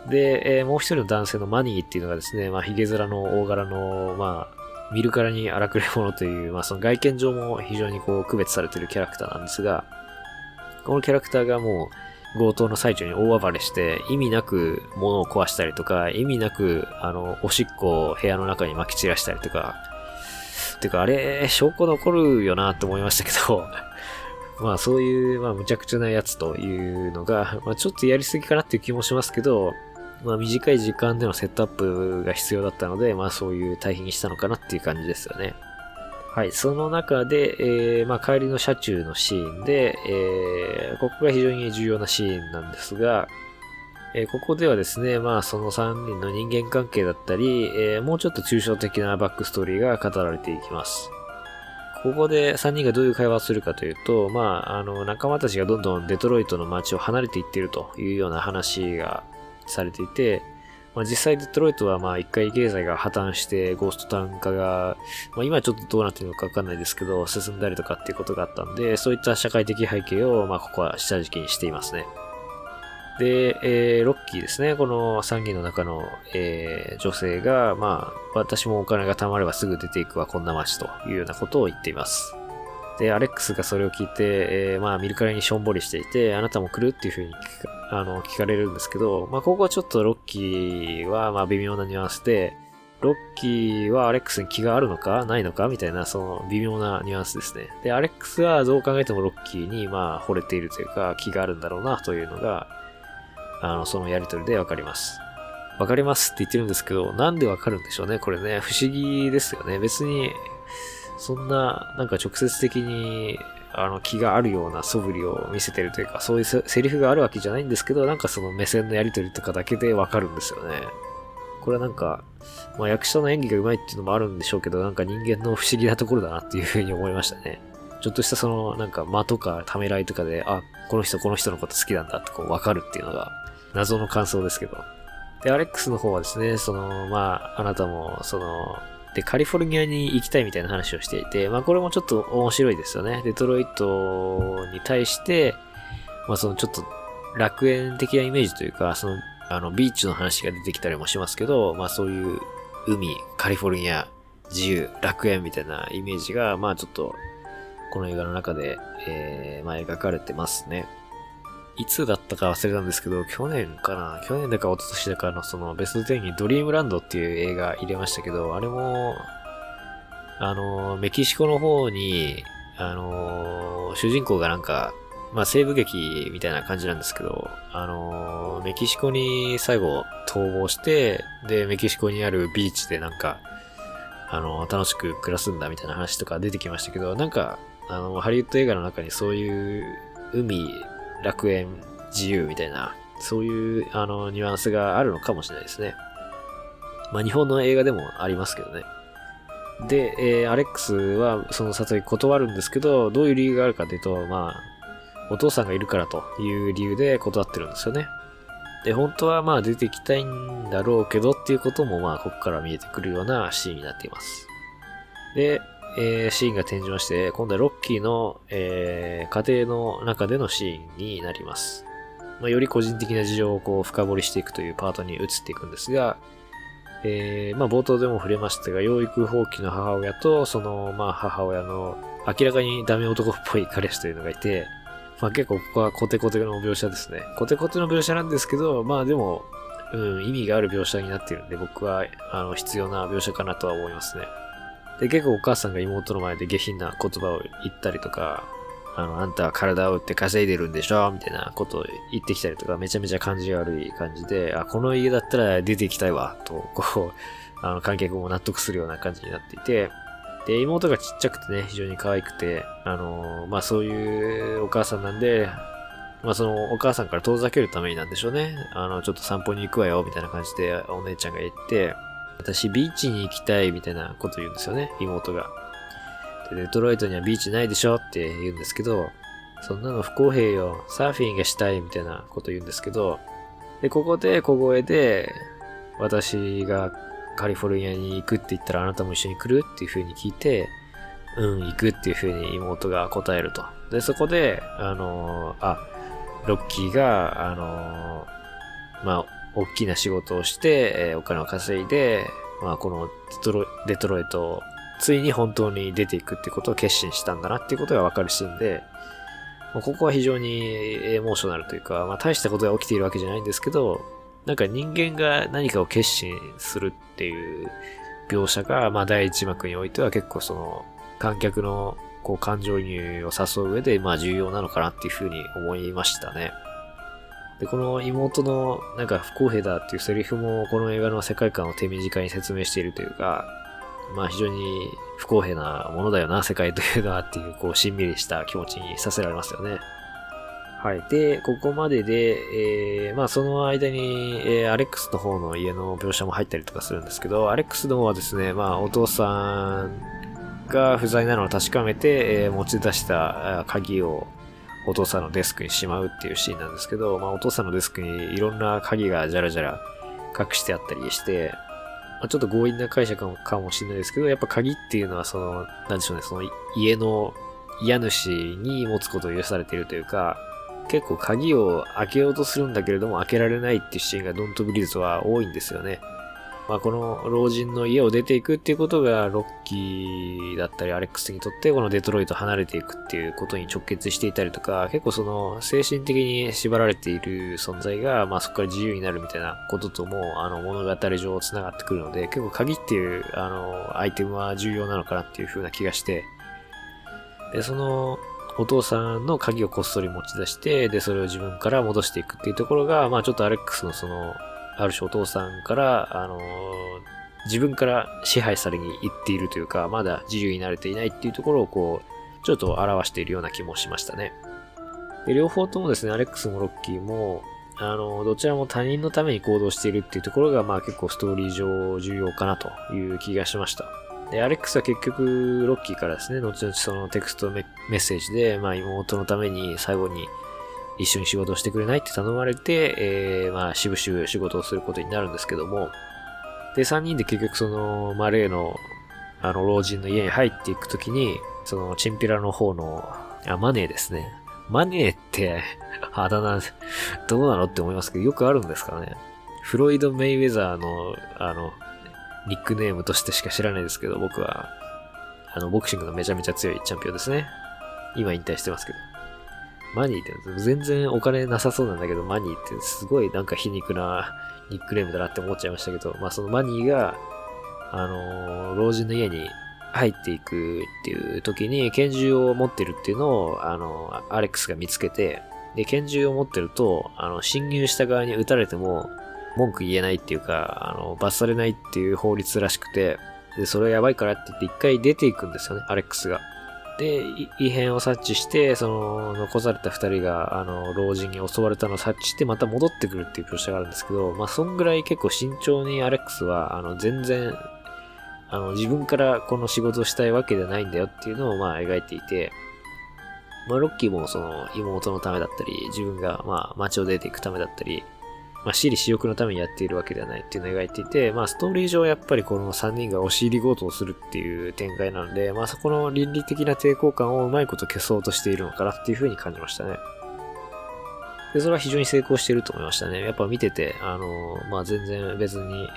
で、えー、もう一人の男性のマニーっていうのがですね、まあ、髭面の大柄の、まあ、見るからに荒くれ者という、まあ、その外見上も非常にこう、区別されてるキャラクターなんですが、このキャラクターがもう、強盗の最中に大暴れして、意味なく物を壊したりとか、意味なく、あの、おしっこを部屋の中に撒き散らしたりとか、てか、あれ、証拠残るよなって思いましたけど、まあそういう、まあ無茶苦茶なやつというのが、まあちょっとやりすぎかなっていう気もしますけど、まあ短い時間でのセットアップが必要だったので、まあそういう対比にしたのかなっていう感じですよね。はい、その中で、えー、まあ帰りの車中のシーンで、えー、ここが非常に重要なシーンなんですが、えー、ここではですね、まあその3人の人間関係だったり、え、もうちょっと抽象的なバックストーリーが語られていきます。ここで3人がどういう会話をするかというと、まあ、あの、仲間たちがどんどんデトロイトの街を離れていってるというような話がされていて、まあ、実際デトロイトはまあ一回経済が破綻してゴーストタウン化が、まあ、今ちょっとどうなってるのかわかんないですけど、進んだりとかっていうことがあったんで、そういった社会的背景をまあここは下敷きにしていますね。で、えー、ロッキーですね。この3人の中の、えー、女性が、まあ、私もお金が貯まればすぐ出ていくわ、こんな街というようなことを言っています。で、アレックスがそれを聞いて、えー、まあ、見るからにしょんぼりしていて、あなたも来るっていうふうに聞かあの聞かれるんですけど、まあ、ここはちょっとロッキーは、まあ、微妙なニュアンスで、ロッキーはアレックスに気があるのかないのかみたいな、その微妙なニュアンスですね。で、アレックスはどう考えてもロッキーに、まあ、惚れているというか、気があるんだろうなというのが、あの、そのやりとりでわかります。わかりますって言ってるんですけど、なんでわかるんでしょうね。これね、不思議ですよね。別に、そんな、なんか直接的に、あの、気があるような素振りを見せてるというか、そういうセリフがあるわけじゃないんですけど、なんかその目線のやりとりとかだけでわかるんですよね。これはなんか、まあ役者の演技が上手いっていうのもあるんでしょうけど、なんか人間の不思議なところだなっていうふうに思いましたね。ちょっとしたその、なんか間とかためらいとかで、あ、この人この人のこと好きなんだってこうわかるっていうのが、謎の感想ですけど。で、アレックスの方はですね、その、まあ、あなたも、その、で、カリフォルニアに行きたいみたいな話をしていて、まあ、これもちょっと面白いですよね。デトロイトに対して、まあ、そのちょっと楽園的なイメージというか、その、あの、ビーチの話が出てきたりもしますけど、まあ、そういう海、カリフォルニア、自由、楽園みたいなイメージが、まあ、ちょっと、この映画の中で、えー、まあ、描かれてますね。いつだったか忘れたんですけど、去年かな？去年だか一昨年だかのそのベスト10にドリームランドっていう映画入れましたけど、あれも、あの、メキシコの方に、あの主人公がなんか、まあ、西部劇みたいな感じなんですけど、あのメキシコに最後逃亡して、で、メキシコにあるビーチでなんか、あの楽しく暮らすんだみたいな話とか出てきましたけど、なんか、あの、ハリウッド映画の中にそういう海、楽園、自由みたいな、そういう、あの、ニュアンスがあるのかもしれないですね。まあ、日本の映画でもありますけどね。で、えーアレックスはその誘い断るんですけど、どういう理由があるかというと、まあ、お父さんがいるからという理由で断ってるんですよね。で、本当はまあ出てきたいんだろうけどっていうこともまあここから見えてくるようなシーンになっています。で、えーシーンが転じまして、今度はロッキーの、えー家庭の中でのシーンになります。まあ、より個人的な事情をこう深掘りしていくというパートに移っていくんですが、えーまあ冒頭でも触れましたが、養育放棄の母親と、その、まあ母親の明らかにダメ男っぽい彼氏というのがいて、まあ結構ここはコテコテの描写ですね。コテコテの描写なんですけど、まあでも、うん、意味がある描写になっているんで、僕は、あの、必要な描写かなとは思いますね。で、結構お母さんが妹の前で下品な言葉を言ったりとか、あの、あんたは体を打って稼いでるんでしょ？みたいなことを言ってきたりとか、めちゃめちゃ感じが悪い感じで、あ、この家だったら出て行きたいわ、と、こう、あの、観客も納得するような感じになっていて、で、妹がちっちゃくてね、非常に可愛くて、あのまあそういうお母さんなんで、まあそのお母さんから遠ざけるためになんでしょうね。あの、ちょっと散歩に行くわよ、みたいな感じでお姉ちゃんが言って、私ビーチに行きたい、みたいなこと言うんですよね、妹が。で、デトロイトにはビーチないでしょって言うんですけど、そんなの不公平よ、サーフィンがしたい、みたいなこと言うんですけど、で、ここで小声で、私がカリフォルニアに行くって言ったらあなたも一緒に来るっていう風に聞いて、うん、行くっていう風に妹が答えると。で、そこで、あのーあ、ロッキーが、あのーまあ、大きな仕事をして、えーお金を稼いで、まあ、このデトロイトを、ついに本当に出ていくってことを決心したんだなっていうことがわかるシーンで、まあここは非常にエモーショナルというか、まあ、大したことが起きているわけじゃないんですけど、なんか人間が何かを決心するっていう描写が、まあ第一幕においては結構その観客のこう感情移入を誘う上で、まあ重要なのかなっていうふうに思いましたね。で、この妹のなんか不公平だっていうセリフもこの映画の世界観を手短に説明しているというか、まあ非常に不公平なものだよな、世界というのはっていう、こうしんみりした気持ちにさせられますよね。はい。で、ここまでで、えー、まあその間に、えー、アレックスの方の家の描写も入ったりとかするんですけど、アレックスの方はですね、まあお父さんが不在なのを確かめて、えー持ち出したあ鍵をお父さんのデスクにしまうっていうシーンなんですけど、まあお父さんのデスクにいろんな鍵がじゃらじゃら隠してあったりして、まあ、ちょっと強引な解釈かもしれないですけど、やっぱ鍵っていうのはその、なんでしょうね、その家の家主に持つことを許されているというか、結構鍵を開けようとするんだけれども開けられないっていうシーンがドントブリーズは多いんですよね。まあこの老人の家を出ていくっていうことがロッキーだったりアレックスにとってこのデトロイト離れていくっていうことに直結していたりとか結構その精神的に縛られている存在がまあそこから自由になるみたいなことともあの物語上繋がってくるので結構鍵っていうあのアイテムは重要なのかなっていう風な気がしてでそのお父さんの鍵をこっそり持ち出して、で、それを自分から戻していくっていうところが、まあちょっとアレックスのその、ある種お父さんから、あの自分から支配されに行っているというか、まだ自由になれていないっていうところをこう、ちょっと表しているような気もしましたね。で、両方ともですね、アレックスもロッキーも、あの、どちらも他人のために行動しているっていうところが、まあ結構ストーリー上重要かなという気がしました。で、アレックスは結局、ロッキーからですね、後々そのテクストメッセージで、まあ妹のために最後に一緒に仕事をしてくれないって頼まれて、えー、まあ、しぶしぶ仕事をすることになるんですけども、で、3人で結局その、まあ、例の、あの、老人の家に入っていくときに、その、チンピラの方の、あ、マネーですね。マネーって、あだ名、どうなのって思いますけど、よくあるんですかね。フロイド・メイウェザーの、あの、ニックネームとしてしか知らないですけど、僕は、あの、ボクシングのめちゃめちゃ強いチャンピオンですね。今引退してますけど。マニーって全然お金なさそうなんだけど、マニーってすごいなんか皮肉なニックネームだなって思っちゃいましたけど、まあそのマニーが、あのー老人の家に入っていくっていう時に拳銃を持ってるっていうのを、あの、アレックスが見つけて、で、拳銃を持ってると、あの、侵入した側に撃たれても、文句言えないっていうか、あの、罰されないっていう法律らしくて、で、それはやばいからって言って一回出ていくんですよね、アレックスが。で、異変を察知して、その、残された二人が、あの、老人に襲われたのを察知して、また戻ってくるっていう描写があるんですけど、まあ、そんぐらい結構慎重にアレックスは、あの、全然、あの、自分からこの仕事をしたいわけじゃないんだよっていうのを、まあ、描いていて、まあ、ロッキーもその、妹のためだったり、自分が、まあ、街を出ていくためだったり、まあ、私利私欲のためにやっているわけではないっていうのを描いていて、まあ、ストーリー上やっぱりこの3人が押し入り強盗をするっていう展開なので、まあ、そこの倫理的な抵抗感をうまいこと消そうとしているのかなっていう風に感じましたね。で、それは非常に成功していると思いましたね。やっぱ見てて、あの、まあ、全然別に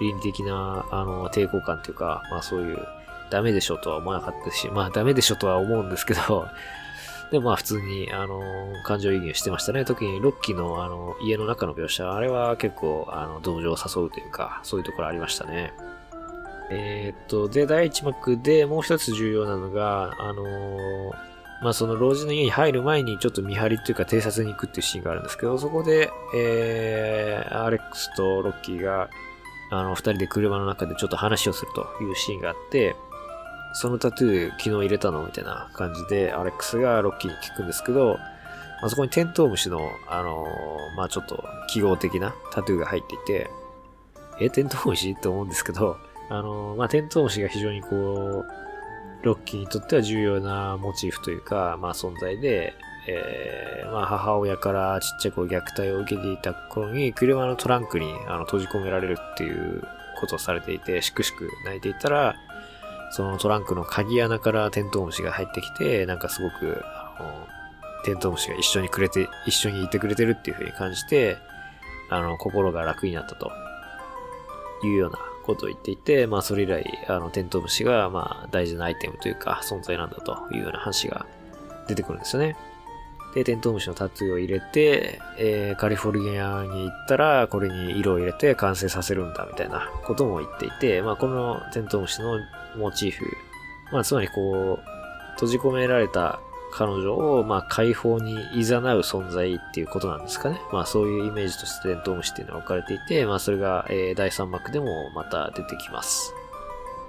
倫理的な、あの、抵抗感というか、まあ、そういう、ダメでしょとは思わなかったし、まあ、ダメでしょとは思うんですけど、で、まあ普通に、あの、感情移入してましたね。特にロッキーの、あの、家の中の描写、あれは結構、あの、同情を誘うというか、そういうところありましたね。えー、っと、で、第一幕でもう一つ重要なのが、あのまあその老人の家に入る前にちょっと見張りっていうか偵察に行くっていうシーンがあるんですけど、そこで、えー、アレックスとロッキーが、あの、二人で車の中でちょっと話をするというシーンがあって、そのタトゥー昨日入れたの？みたいな感じで、アレックスがロッキーに聞くんですけど、あそこにテントウムシの、あのー、まあちょっと記号的なタトゥーが入っていて、え、テントウムシ？って思うんですけど、あのー、まあテントウムシが非常にこう、ロッキーにとっては重要なモチーフというか、まあ存在で、えー、まあ母親からちっちゃい子虐待を受けていた頃に車のトランクにあの閉じ込められるっていうことをされていて、しくしく泣いていたら、そのトランクの鍵穴からテントウムシが入ってきて、なんかすごく、あの、テントウムシが一緒にくれて、一緒にいてくれてるっていう風に感じて、あの、心が楽になったというようなことを言っていて、まあそれ以来、あの、テントウムシが、まあ大事なアイテムというか、存在なんだというような話が出てくるんですよね。で、テントウムシのタトゥーを入れて、えー、カリフォルニアに行ったら、これに色を入れて完成させるんだ、みたいなことも言っていて、まあ、このテントウムシのモチーフ。まあ、つまりこう、閉じ込められた彼女を、まあ、解放に誘う存在っていうことなんですかね。まあ、そういうイメージとしてテントウムシっていうのは置かれていて、まあ、それが、えー、第3幕でもまた出てきます。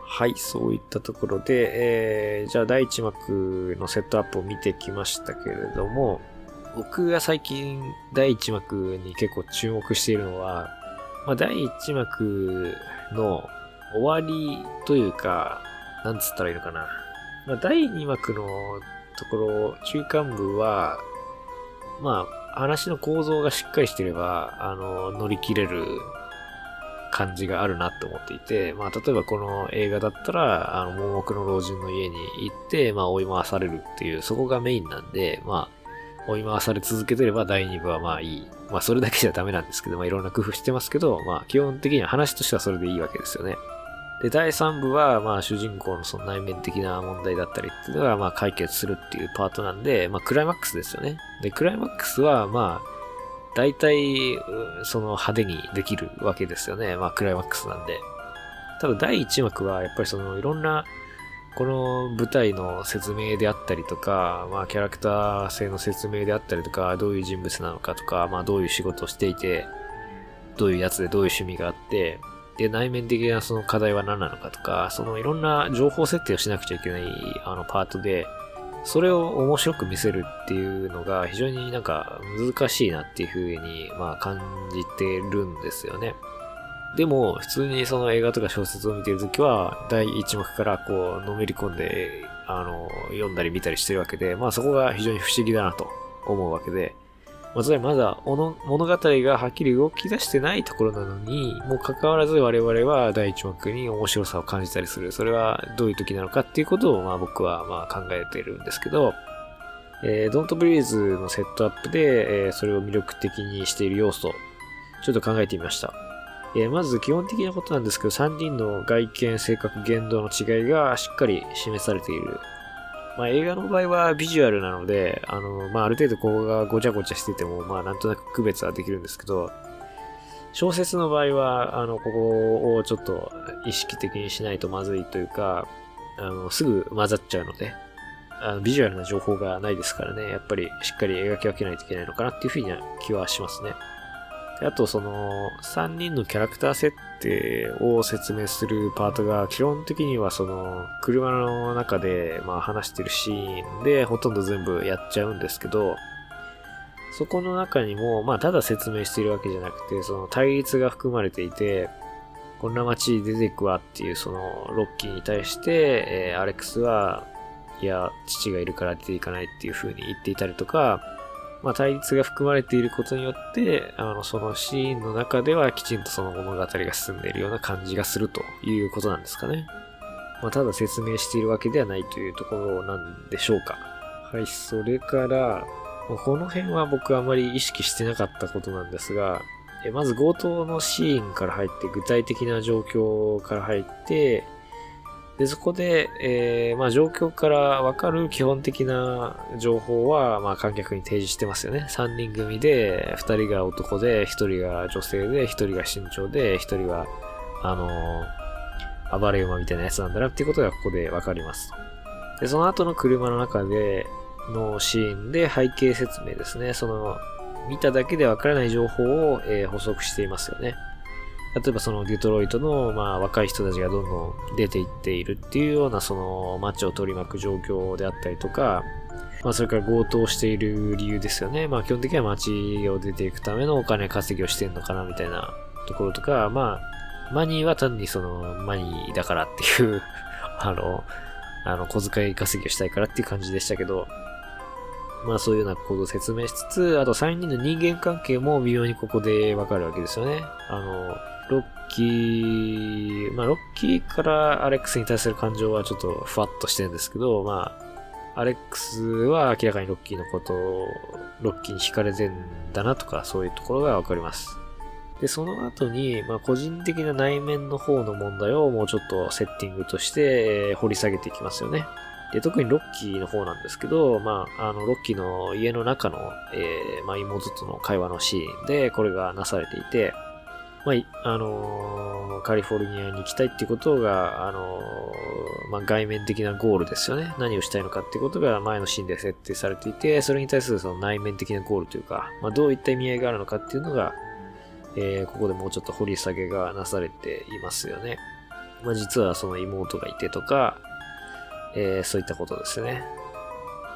はい、そういったところで、えー、じゃあ第1幕のセットアップを見てきましたけれども、僕が最近第1幕に結構注目しているのは、まあ、第1幕の終わりというか、なんつったらいいのかな。まあ、第2幕のところ、中間部は、まあ、話の構造がしっかりしてれば、あの、乗り切れる感じがあるなって思っていて、まあ、例えばこの映画だったら、あの、盲目の老人の家に行って、まあ、追い回されるっていう、そこがメインなんで、まあ、追い回され続けてれば第2部はまあいい。まあ、それだけじゃダメなんですけど、まあ、いろんな工夫してますけど、まあ、基本的には話としてはそれでいいわけですよね。で、第3部は、まあ、主人公のその内面的な問題だったりっていうのが、まあ、解決するっていうパートなんで、まあ、クライマックスですよね。で、クライマックスは、まあ、大体、その派手にできるわけですよね。まあ、クライマックスなんで。ただ、第1幕は、やっぱりその、いろんな、この舞台の説明であったりとか、まあ、キャラクター性の説明であったりとか、どういう人物なのかとか、まあ、どういう仕事をしていて、どういうやつでどういう趣味があって、で、内面的なその課題は何なのかとか、そのいろんな情報設定をしなくちゃいけないあのパートで、それを面白く見せるっていうのが非常になんか難しいなっていうふうにまあ感じてるんですよね。でも、普通にその映画とか小説を見てるときは、第一幕からこう、のめり込んで、あの、読んだり見たりしてるわけで、まあそこが非常に不思議だなと思うわけで、まあ、つまりまだ物語がはっきり動き出してないところなのに、もう関わらず我々は第一幕に面白さを感じたりする。それはどういう時なのかっていうことを、まあ僕はまあ考えてるんですけど、えー、Don't Breathe のセットアップで、えー、それを魅力的にしている要素、ちょっと考えてみました。えー、まず基本的なことなんですけど、3人の外見、性格、言動の違いがしっかり示されているまあ、映画の場合はビジュアルなので、あの、まあ、ある程度ここがごちゃごちゃしてても、まあ、なんとなく区別はできるんですけど、小説の場合は、あの、ここをちょっと意識的にしないとまずいというか、あの、すぐ混ざっちゃうので、あのビジュアルな情報がないですからね、やっぱりしっかり描き分けないといけないのかなっていうふうには気はしますね。あと、その、3人のキャラクター設定を説明するパートが、基本的にはその、車の中で、まあ話してるシーンで、ほとんど全部やっちゃうんですけど、そこの中にも、まあ、ただ説明してるわけじゃなくて、その対立が含まれていて、こんな街出てくわっていう、その、ロッキーに対して、え、アレックスは、いや、父がいるから出ていかないっていう風に言っていたりとか、まあ、対立が含まれていることによって、あの、そのシーンの中ではきちんとその物語が進んでいるような感じがするということなんですかね。まあ、ただ説明しているわけではないというところなんでしょうか。はい、それから、この辺は僕あまり意識してなかったことなんですが、まず強盗のシーンから入って、具体的な状況から入って、で、そこで、えー、まあ状況からわかる基本的な情報は、まあ観客に提示してますよね。3人組で、2人が男で、1人が女性で、1人が身長で、1人は、あのー、暴れ馬みたいなやつなんだなっていうことがここでわかりますで、その後の車の中で、のシーンで背景説明ですね。その、見ただけでわからない情報を、えー、補足していますよね。例えばそのデトロイトの、まあ、若い人たちがどんどん出ていっているっていうようなその街を取り巻く状況であったりとか、まあそれから強盗している理由ですよね。まあ基本的には街を出ていくためのお金稼ぎをしてんのかなみたいなところとか、まあ、マニーは単にそのマニーだからっていう あの、あの、小遣い稼ぎをしたいからっていう感じでしたけど、まあそういうようなことを説明しつつ、あと3人の人間関係も微妙にここでわかるわけですよね。あの、ロッキー、まあ、ロッキーからアレックスに対する感情はちょっとふわっとしてるんですけど、まあ、アレックスは明らかにロッキーのことを、ロッキーに惹かれてんだなとか、そういうところがわかります。で、その後に、まあ、個人的な内面の方の問題をもうちょっとセッティングとして、掘り下げていきますよね。で、特にロッキーの方なんですけど、まあ、あの、ロッキーの家の中の、えー、まあ、妹との会話のシーンで、これがなされていて、まあ、あのー、カリフォルニアに行きたいっていうことが、あのー、まあ、外面的なゴールですよね。何をしたいのかっていうことが前のシーンで設定されていて、それに対するその内面的なゴールというか、まあ、どういった意味合いがあるのかっていうのが、えー、ここでもうちょっと掘り下げがなされていますよね。まあ、実はその妹がいてとか、えー、そういったことですね。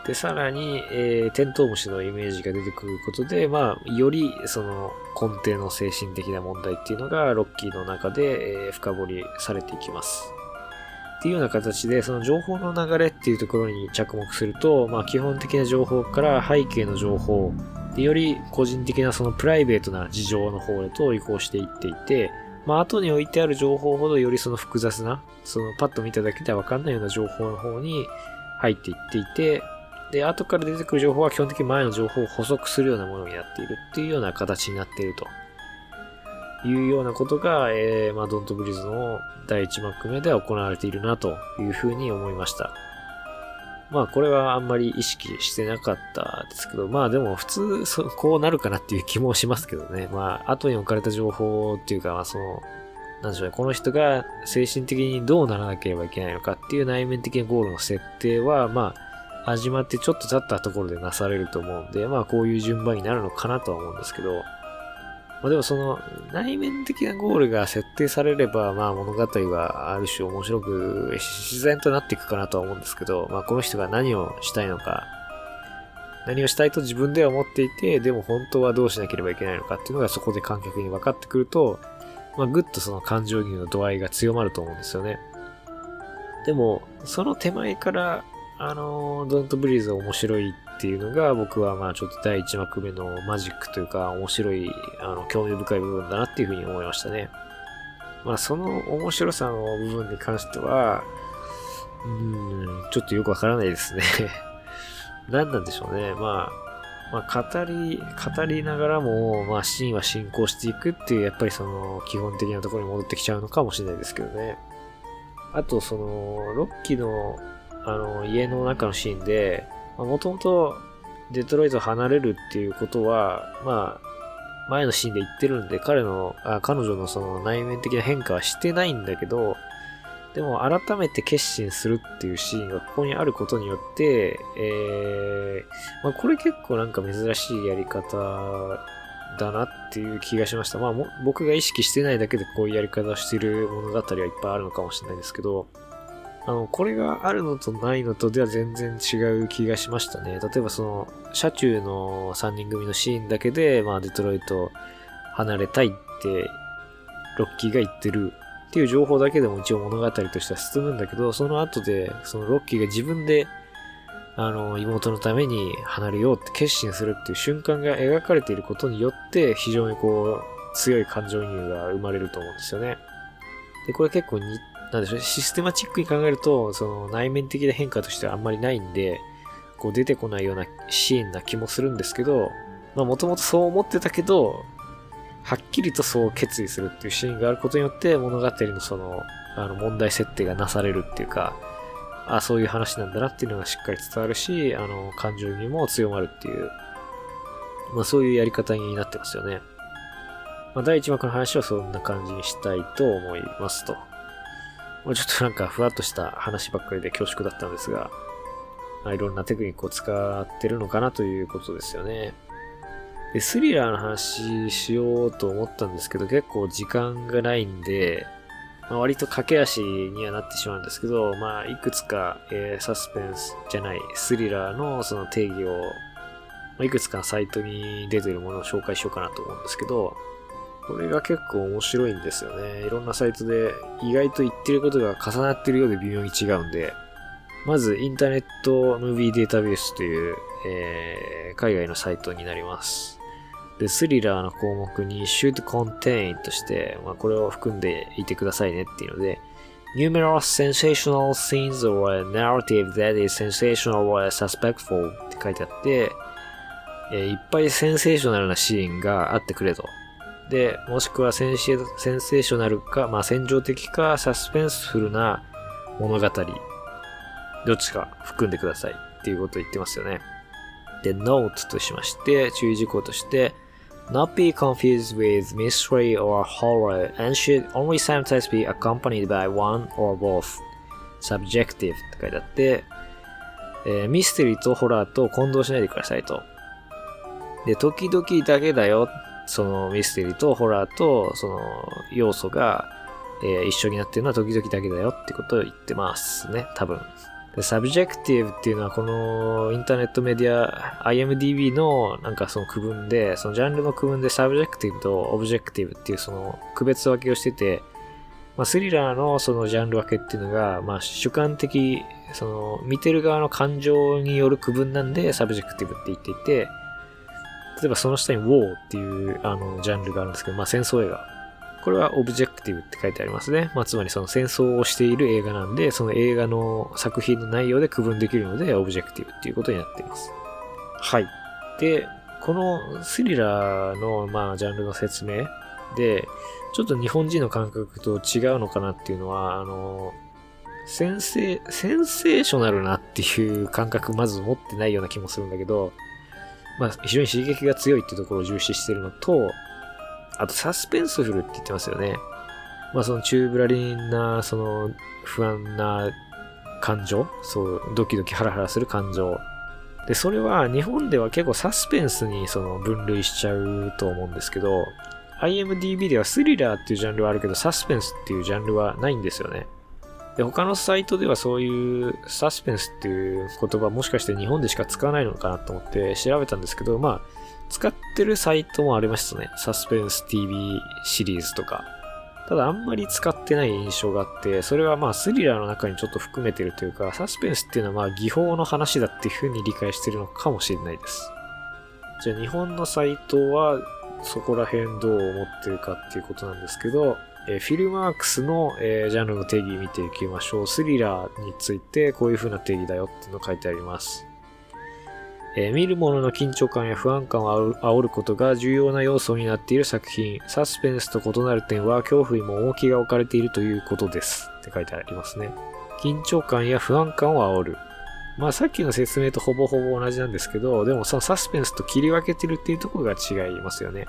で、さらに、えー、テントウムシのイメージが出てくることで、まあ、より、その、根底の精神的な問題っていうのが、ロッキーの中で、えー、深掘りされていきます。っていうような形で、その情報の流れっていうところに着目すると、まあ、基本的な情報から背景の情報、でより個人的なそのプライベートな事情の方へと移行していっていて、まあ、後に置いてある情報ほどよりその複雑な、そのパッと見ただけではわかんないような情報の方に入っていっていて、で、後から出てくる情報は基本的に前の情報を補足するようなものになっているっていうような形になっていると。いうようなことが、えー、まあ、ドントブリーズの第1幕目では行われているなというふうに思いました。まあ、これはあんまり意識してなかったですけど、まあでも普通、そこうなるかなっていう気もしますけどね。まあ、後に置かれた情報っていうか、まあその、なんでしょうね、この人が精神的にどうならなければいけないのかっていう内面的なゴールの設定は、まあ、始まってちょっと経ったところでなされると思うんで、まあこういう順番になるのかなとは思うんですけど、まあでもその内面的なゴールが設定されれば、まあ物語はある種面白く自然となっていくかなとは思うんですけど、まあこの人が何をしたいのか、何をしたいと自分では思っていて、でも本当はどうしなければいけないのかっていうのがそこで観客に分かってくると、まあぐっとその感情移入の度合いが強まると思うんですよね。でも、その手前からあの、ドントブリーズ面白いっていうのが僕はまあちょっと第1幕目のマジックというか面白い、あの、興味深い部分だなっていうふうに思いましたね。まあその面白さの部分に関しては、うん、ちょっとよくわからないですね 何なんでしょうね。まあ、まあ語り、語りながらも、まあシーンは進行していくっていう、やっぱりその基本的なところに戻ってきちゃうのかもしれないですけどね。あと、その、ロッキーのあの、家の中のシーンで、もともとデトロイトを離れるっていうことは、まあ、前のシーンで言ってるんで、彼の、あ彼女のその内面的な変化はしてないんだけど、でも改めて決心するっていうシーンがここにあることによって、えー、まあ、これ結構なんか珍しいやり方だなっていう気がしました。まあ僕が意識してないだけでこういうやり方をしてる物語はいっぱいあるのかもしれないですけど、あの、これがあるのとないのとでは全然違う気がしましたね。例えばその、車中の3人組のシーンだけで、まあデトロイト離れたいって、ロッキーが言ってるっていう情報だけでも一応物語としては進むんだけど、その後で、そのロッキーが自分で、あの、妹のために離れようって決心するっていう瞬間が描かれていることによって、非常にこう、強い感情移入が生まれると思うんですよね。で、これ結構に、なんでしょう、システマチックに考えると、その内面的な変化としてはあんまりないんで、こう出てこないようなシーンな気もするんですけど、まあもともとそう思ってたけど、はっきりとそう決意するっていうシーンがあることによって物語のその、あの問題設定がなされるっていうか、あそういう話なんだなっていうのがしっかり伝わるし、あの、感情にも強まるっていう、まあそういうやり方になってますよね。まあ第1幕の話はそんな感じにしたいと思いますと。まあ、ちょっとなんかふわっとした話ばっかりで恐縮だったんですが、まあ、いろんなテクニックを使ってるのかなということですよね。で、スリラーの話しようと思ったんですけど、結構時間がないんで、まあ、割と駆け足にはなってしまうんですけど、まあ、いくつか、えー、サスペンスじゃない、スリラーのその定義を、まあ、いくつかサイトに出てるものを紹介しようかなと思うんですけど、これが結構面白いんですよね。いろんなサイトで意外と言ってることが重なってるようで微妙に違うんで、まずインターネットムービーデータベースという、えー、海外のサイトになります。で、スリラーの項目に should contain として、まあ、これを含んでいてくださいねっていうので、numerous sensational scenes or a narrative that is sensational or suspectful って書いてあって、えー、いっぱいセンセーショナルなシーンがあってくれと。で、もしくはセンセーショナルか、まあ、戦場的か、サスペンスフルな物語、どっちか含んでくださいっていうことを言ってますよね。で、note としまして、注意事項として、not be confused with mystery or horror and should only sometimes be accompanied by one or both. subjective って書いてあって、えー、ミステリーとホラーと混同しないでくださいと。で、時々だけだよ。そのミステリーとホラーとその要素が、えー、一緒になってるのは時々だけだよってことを言ってますね。多分。で、 subjective っていうのはこのインターネットメディア IMDB のなんかその区分で、そのジャンルの区分で subjective と objective っていうその区別分けをしてて、まあ、スリラーのそのジャンル分けっていうのが、まあ、主観的、その見てる側の感情による区分なんで subjective って言っていて、例えばその下に War っていうあのジャンルがあるんですけど、まあ戦争映画これは objective って書いてありますね。まあ、つまりその戦争をしている映画なんで、その映画の作品の内容で区分できるので、 objective っていうことになっています。はい。で、このスリラーの、まあ、ジャンルの説明で、ちょっと日本人の感覚と違うのかなっていうのは、あの、センセ、センセーショナルなっていう感覚まず持ってないような気もするんだけど、まあ、非常に刺激が強いっていうところを重視してるのと、あとサスペンスフルって言ってますよね。まあそのチューブラリンな、その不安な感情そう、ドキドキハラハラする感情。で、それは日本では結構サスペンスにその分類しちゃうと思うんですけど、IMDB ではスリラーっていうジャンルはあるけど、サスペンスっていうジャンルはないんですよね。で、他のサイトではそういうサスペンスっていう言葉もしかして日本でしか使わないのかなと思って調べたんですけど、まあ、使ってるサイトもありましたね。サスペンス TV シリーズとか。ただあんまり使ってない印象があって、それはまあスリラーの中にちょっと含めてるというか、サスペンスっていうのはまあ技法の話だっていう風に理解してるのかもしれないです。じゃあ日本のサイトはそこら辺どう思ってるかっていうことなんですけど、えー、フィルマークスの、えー、ジャンルの定義見ていきましょう。スリラーについてこういう風な定義だよっていうのを書いてあります。えー、見る者の緊張感や不安感を煽ることが重要な要素になっている作品。サスペンスと異なる点は恐怖にも重きが置かれているということです。って書いてありますね。緊張感や不安感を煽る。まあさっきの説明とほぼほぼ同じなんですけど、でもそのサスペンスと切り分けてるっていうところが違いますよね。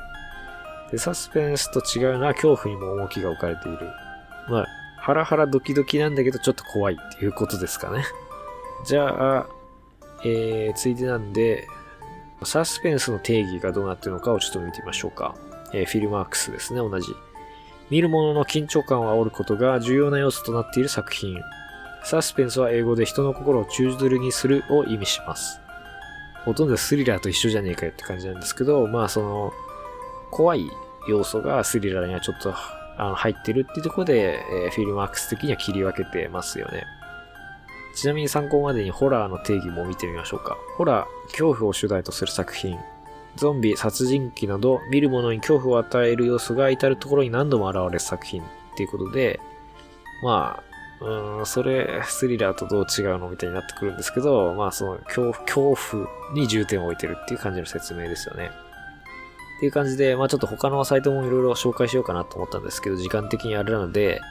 で、サスペンスと違うのは恐怖にも重きが置かれている。まあ、ハラハラドキドキなんだけどちょっと怖いっていうことですかね。じゃあ、えー、ついでなんで、サスペンスの定義がどうなってるのかをちょっと見てみましょうか。えー、フィルマークスですね、同じ。見る者の緊張感を煽ることが重要な要素となっている作品。サスペンスは英語で人の心を宙吊りにするを意味します。ほとんどスリラーと一緒じゃねえかよって感じなんですけど、まあその、怖い要素がスリラーにはちょっとあの入ってるっていうところで、えー、フィルマークス的には切り分けてますよね。ちなみに参考までにホラーの定義も見てみましょうか。ホラー、恐怖を主題とする作品。ゾンビ、殺人鬼など、見る者に恐怖を与える要素が至るところに何度も現れる作品っていうことで、まあ、うん、それ、スリラーとどう違うのみたいになってくるんですけど、まあ、その恐、恐怖に重点を置いてるっていう感じの説明ですよね。っていう感じで、まあちょっと他のサイトもいろいろ紹介しようかなと思ったんですけど、時間的にあれなので、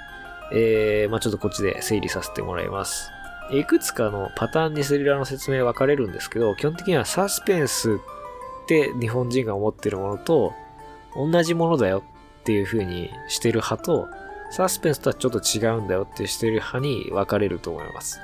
えー、まあちょっとこっちで整理させてもらいます。いくつかのパターンにスリラーの説明分かれるんですけど、基本的にはサスペンスって日本人が思ってるものと同じものだよっていう風にしてる派と、サスペンスとはちょっと違うんだよってしてる派に分かれると思います。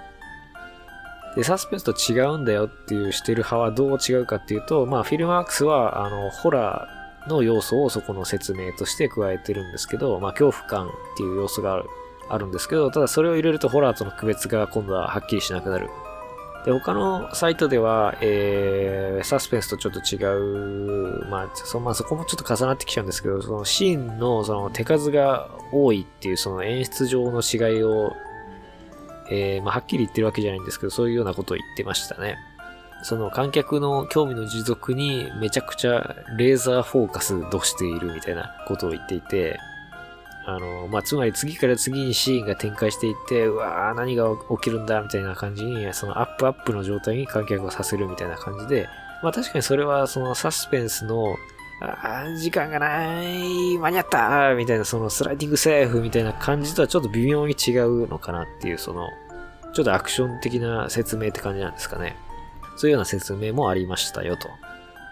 で、サスペンスと違うんだよっていうしてる派はどう違うかっていうと、まあ、フィルマークスは、あの、ホラーの要素をそこの説明として加えてるんですけど、まあ、恐怖感っていう要素がある、あるんですけど、ただそれを入れるとホラーとの区別が今度ははっきりしなくなる。で、他のサイトでは、えー、サスペンスとちょっと違う、まあ、そまあ、そこもちょっと重なってきちゃうんですけど、そのシーンのその手数が多いっていうその演出上の違いをえー、まあ、はっきり言ってるわけじゃないんですけど、そういうようなことを言ってましたね。その観客の興味の持続にめちゃくちゃレーザーフォーカス度しているみたいなことを言っていて、あの、まあ、つまり次から次にシーンが展開していって、うわー何が起きるんだみたいな感じに、そのアップアップの状態に観客をさせるみたいな感じで、まあ確かにそれはそのサスペンスの、あ時間がない間に合ったみたいな、そのスライディングセーフみたいな感じとはちょっと微妙に違うのかなっていう、その、ちょっとアクション的な説明って感じなんですかね。そういうような説明もありましたよと。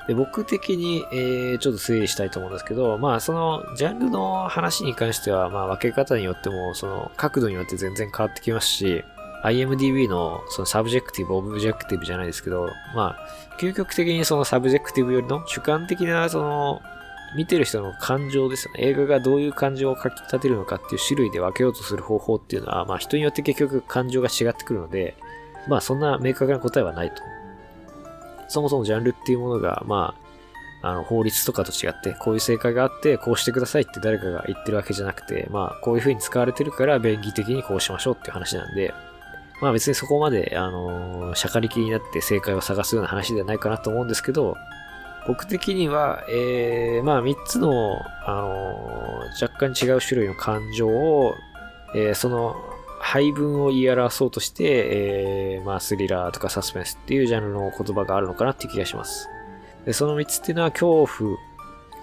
で僕的に、えー、ちょっと整理したいと思うんですけど、まあそのジャンルの話に関しては、まあ分け方によっても、その角度によって全然変わってきますし、IMDB のその subjective、objective じゃないですけど、まあ、究極的にその subjective よりの主観的なその見てる人の感情ですよね。映画がどういう感情を書き立てるのかっていう種類で分けようとする方法っていうのは、まあ人によって結局感情が違ってくるので、まあそんな明確な答えはないと。そもそもジャンルっていうものが、まあ、あの法律とかと違って、こういう正解があって、こうしてくださいって誰かが言ってるわけじゃなくて、まあこういう風に使われてるから便宜的にこうしましょうっていう話なんで、まあ別にそこまで、あのー、しゃかりきになって正解を探すような話ではないかなと思うんですけど、僕的には、えー、まあ3つの、あのー、若干違う種類の感情を、えー、その配分を言い表そうとして、えー、まあスリラーとかサスペンスっていうジャンルの言葉があるのかなって気がします。で、その3つっていうのは恐怖、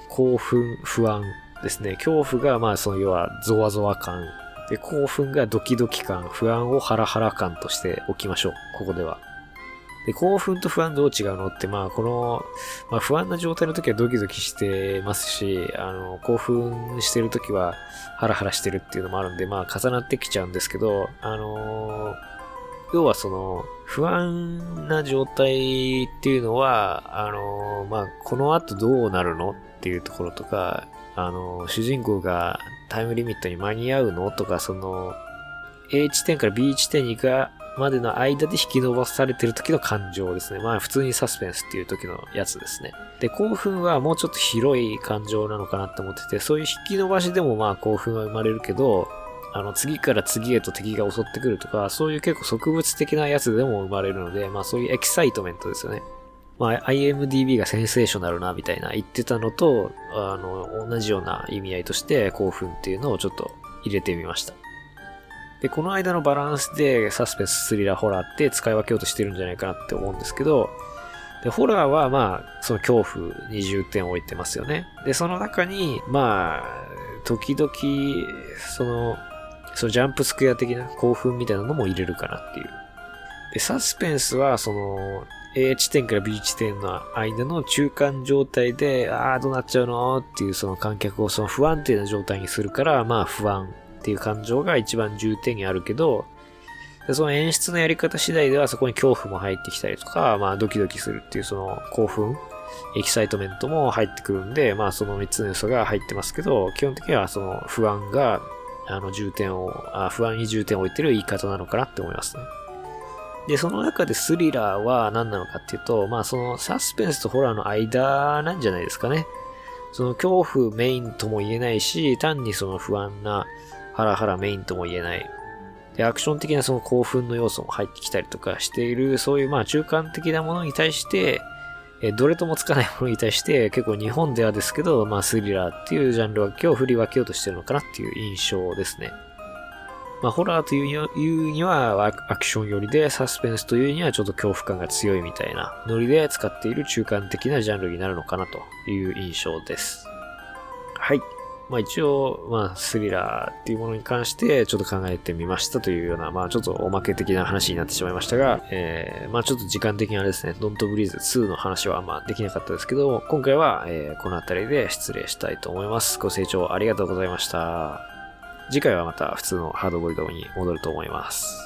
興奮、不安ですね。恐怖が、まあその要はゾワゾワ感。で、興奮がドキドキ感、不安をハラハラ感としておきましょう。ここでは。で、興奮と不安どう違うのって、まあ、この、まあ、不安な状態の時はドキドキしてますし、あの、興奮してる時はハラハラしてるっていうのもあるんで、まあ、重なってきちゃうんですけど、あの、要はその、不安な状態っていうのは、あの、まあ、この後どうなるのっていうところとか、あの、主人公がタイムリミットに間に合うの？とか、その、A 地点から B 地点に行くまでの間で引き伸ばされてる時の感情ですね。まあ普通にサスペンスっていう時のやつですね。で、興奮はもうちょっと広い感情なのかなって思ってて、そういう引き伸ばしでもまあ興奮は生まれるけど、あの次から次へと敵が襲ってくるとか、そういう結構即物的なやつでも生まれるので、まあそういう excitement ですよね。まあ IMDB がセンセーショナルなみたいな言ってたのと、あの、同じような意味合いとして興奮っていうのをちょっと入れてみました。で、この間のバランスでサスペンス、スリラー、ホラーって使い分けようとしてるんじゃないかなって思うんですけど、で、ホラーはまあ、その恐怖に重点を置いてますよね。で、その中に、まあ、時々、その、そのジャンプスクエア的な興奮みたいなのも入れるかなっていう。で、サスペンスは、その、A 地点から B 地点の間の中間状態で、ああ、どうなっちゃうのっていうその観客をその不安定な状態にするから、まあ不安っていう感情が一番重点にあるけど、その演出のやり方次第ではそこに恐怖も入ってきたりとか、まあドキドキするっていうその興奮、 excitement も入ってくるんで、まあその3つの要素が入ってますけど、基本的にはその不安が、あの重点を、あ不安に重点を置いてる言い方なのかなって思いますね。で、その中でスリラーは何なのかっていうと、まあそのサスペンスとホラーの間なんじゃないですかね。その恐怖メインとも言えないし、単にその不安なハラハラメインとも言えない。で、アクション的なその興奮の要素も入ってきたりとかしている、そういうまあ中間的なものに対して、えどれともつかないものに対して結構日本ではですけど、まあスリラーっていうジャンル分けを振り分けようとしてるのかなっていう印象ですね。まあ、ホラーというにはアクション寄りで、サスペンスというにはちょっと恐怖感が強いみたいなノリで使っている中間的なジャンルになるのかなという印象です。はい。まあ一応、まあスリラーっていうものに関してちょっと考えてみましたというような、まあちょっとおまけ的な話になってしまいましたが、えー、まあちょっと時間的にあれですね、ドントブリーズ2の話はまあできなかったですけど、今回は、えー、この辺りで失礼したいと思います。ご清聴ありがとうございました。次回はまた普通のハードボイルドに戻ると思います。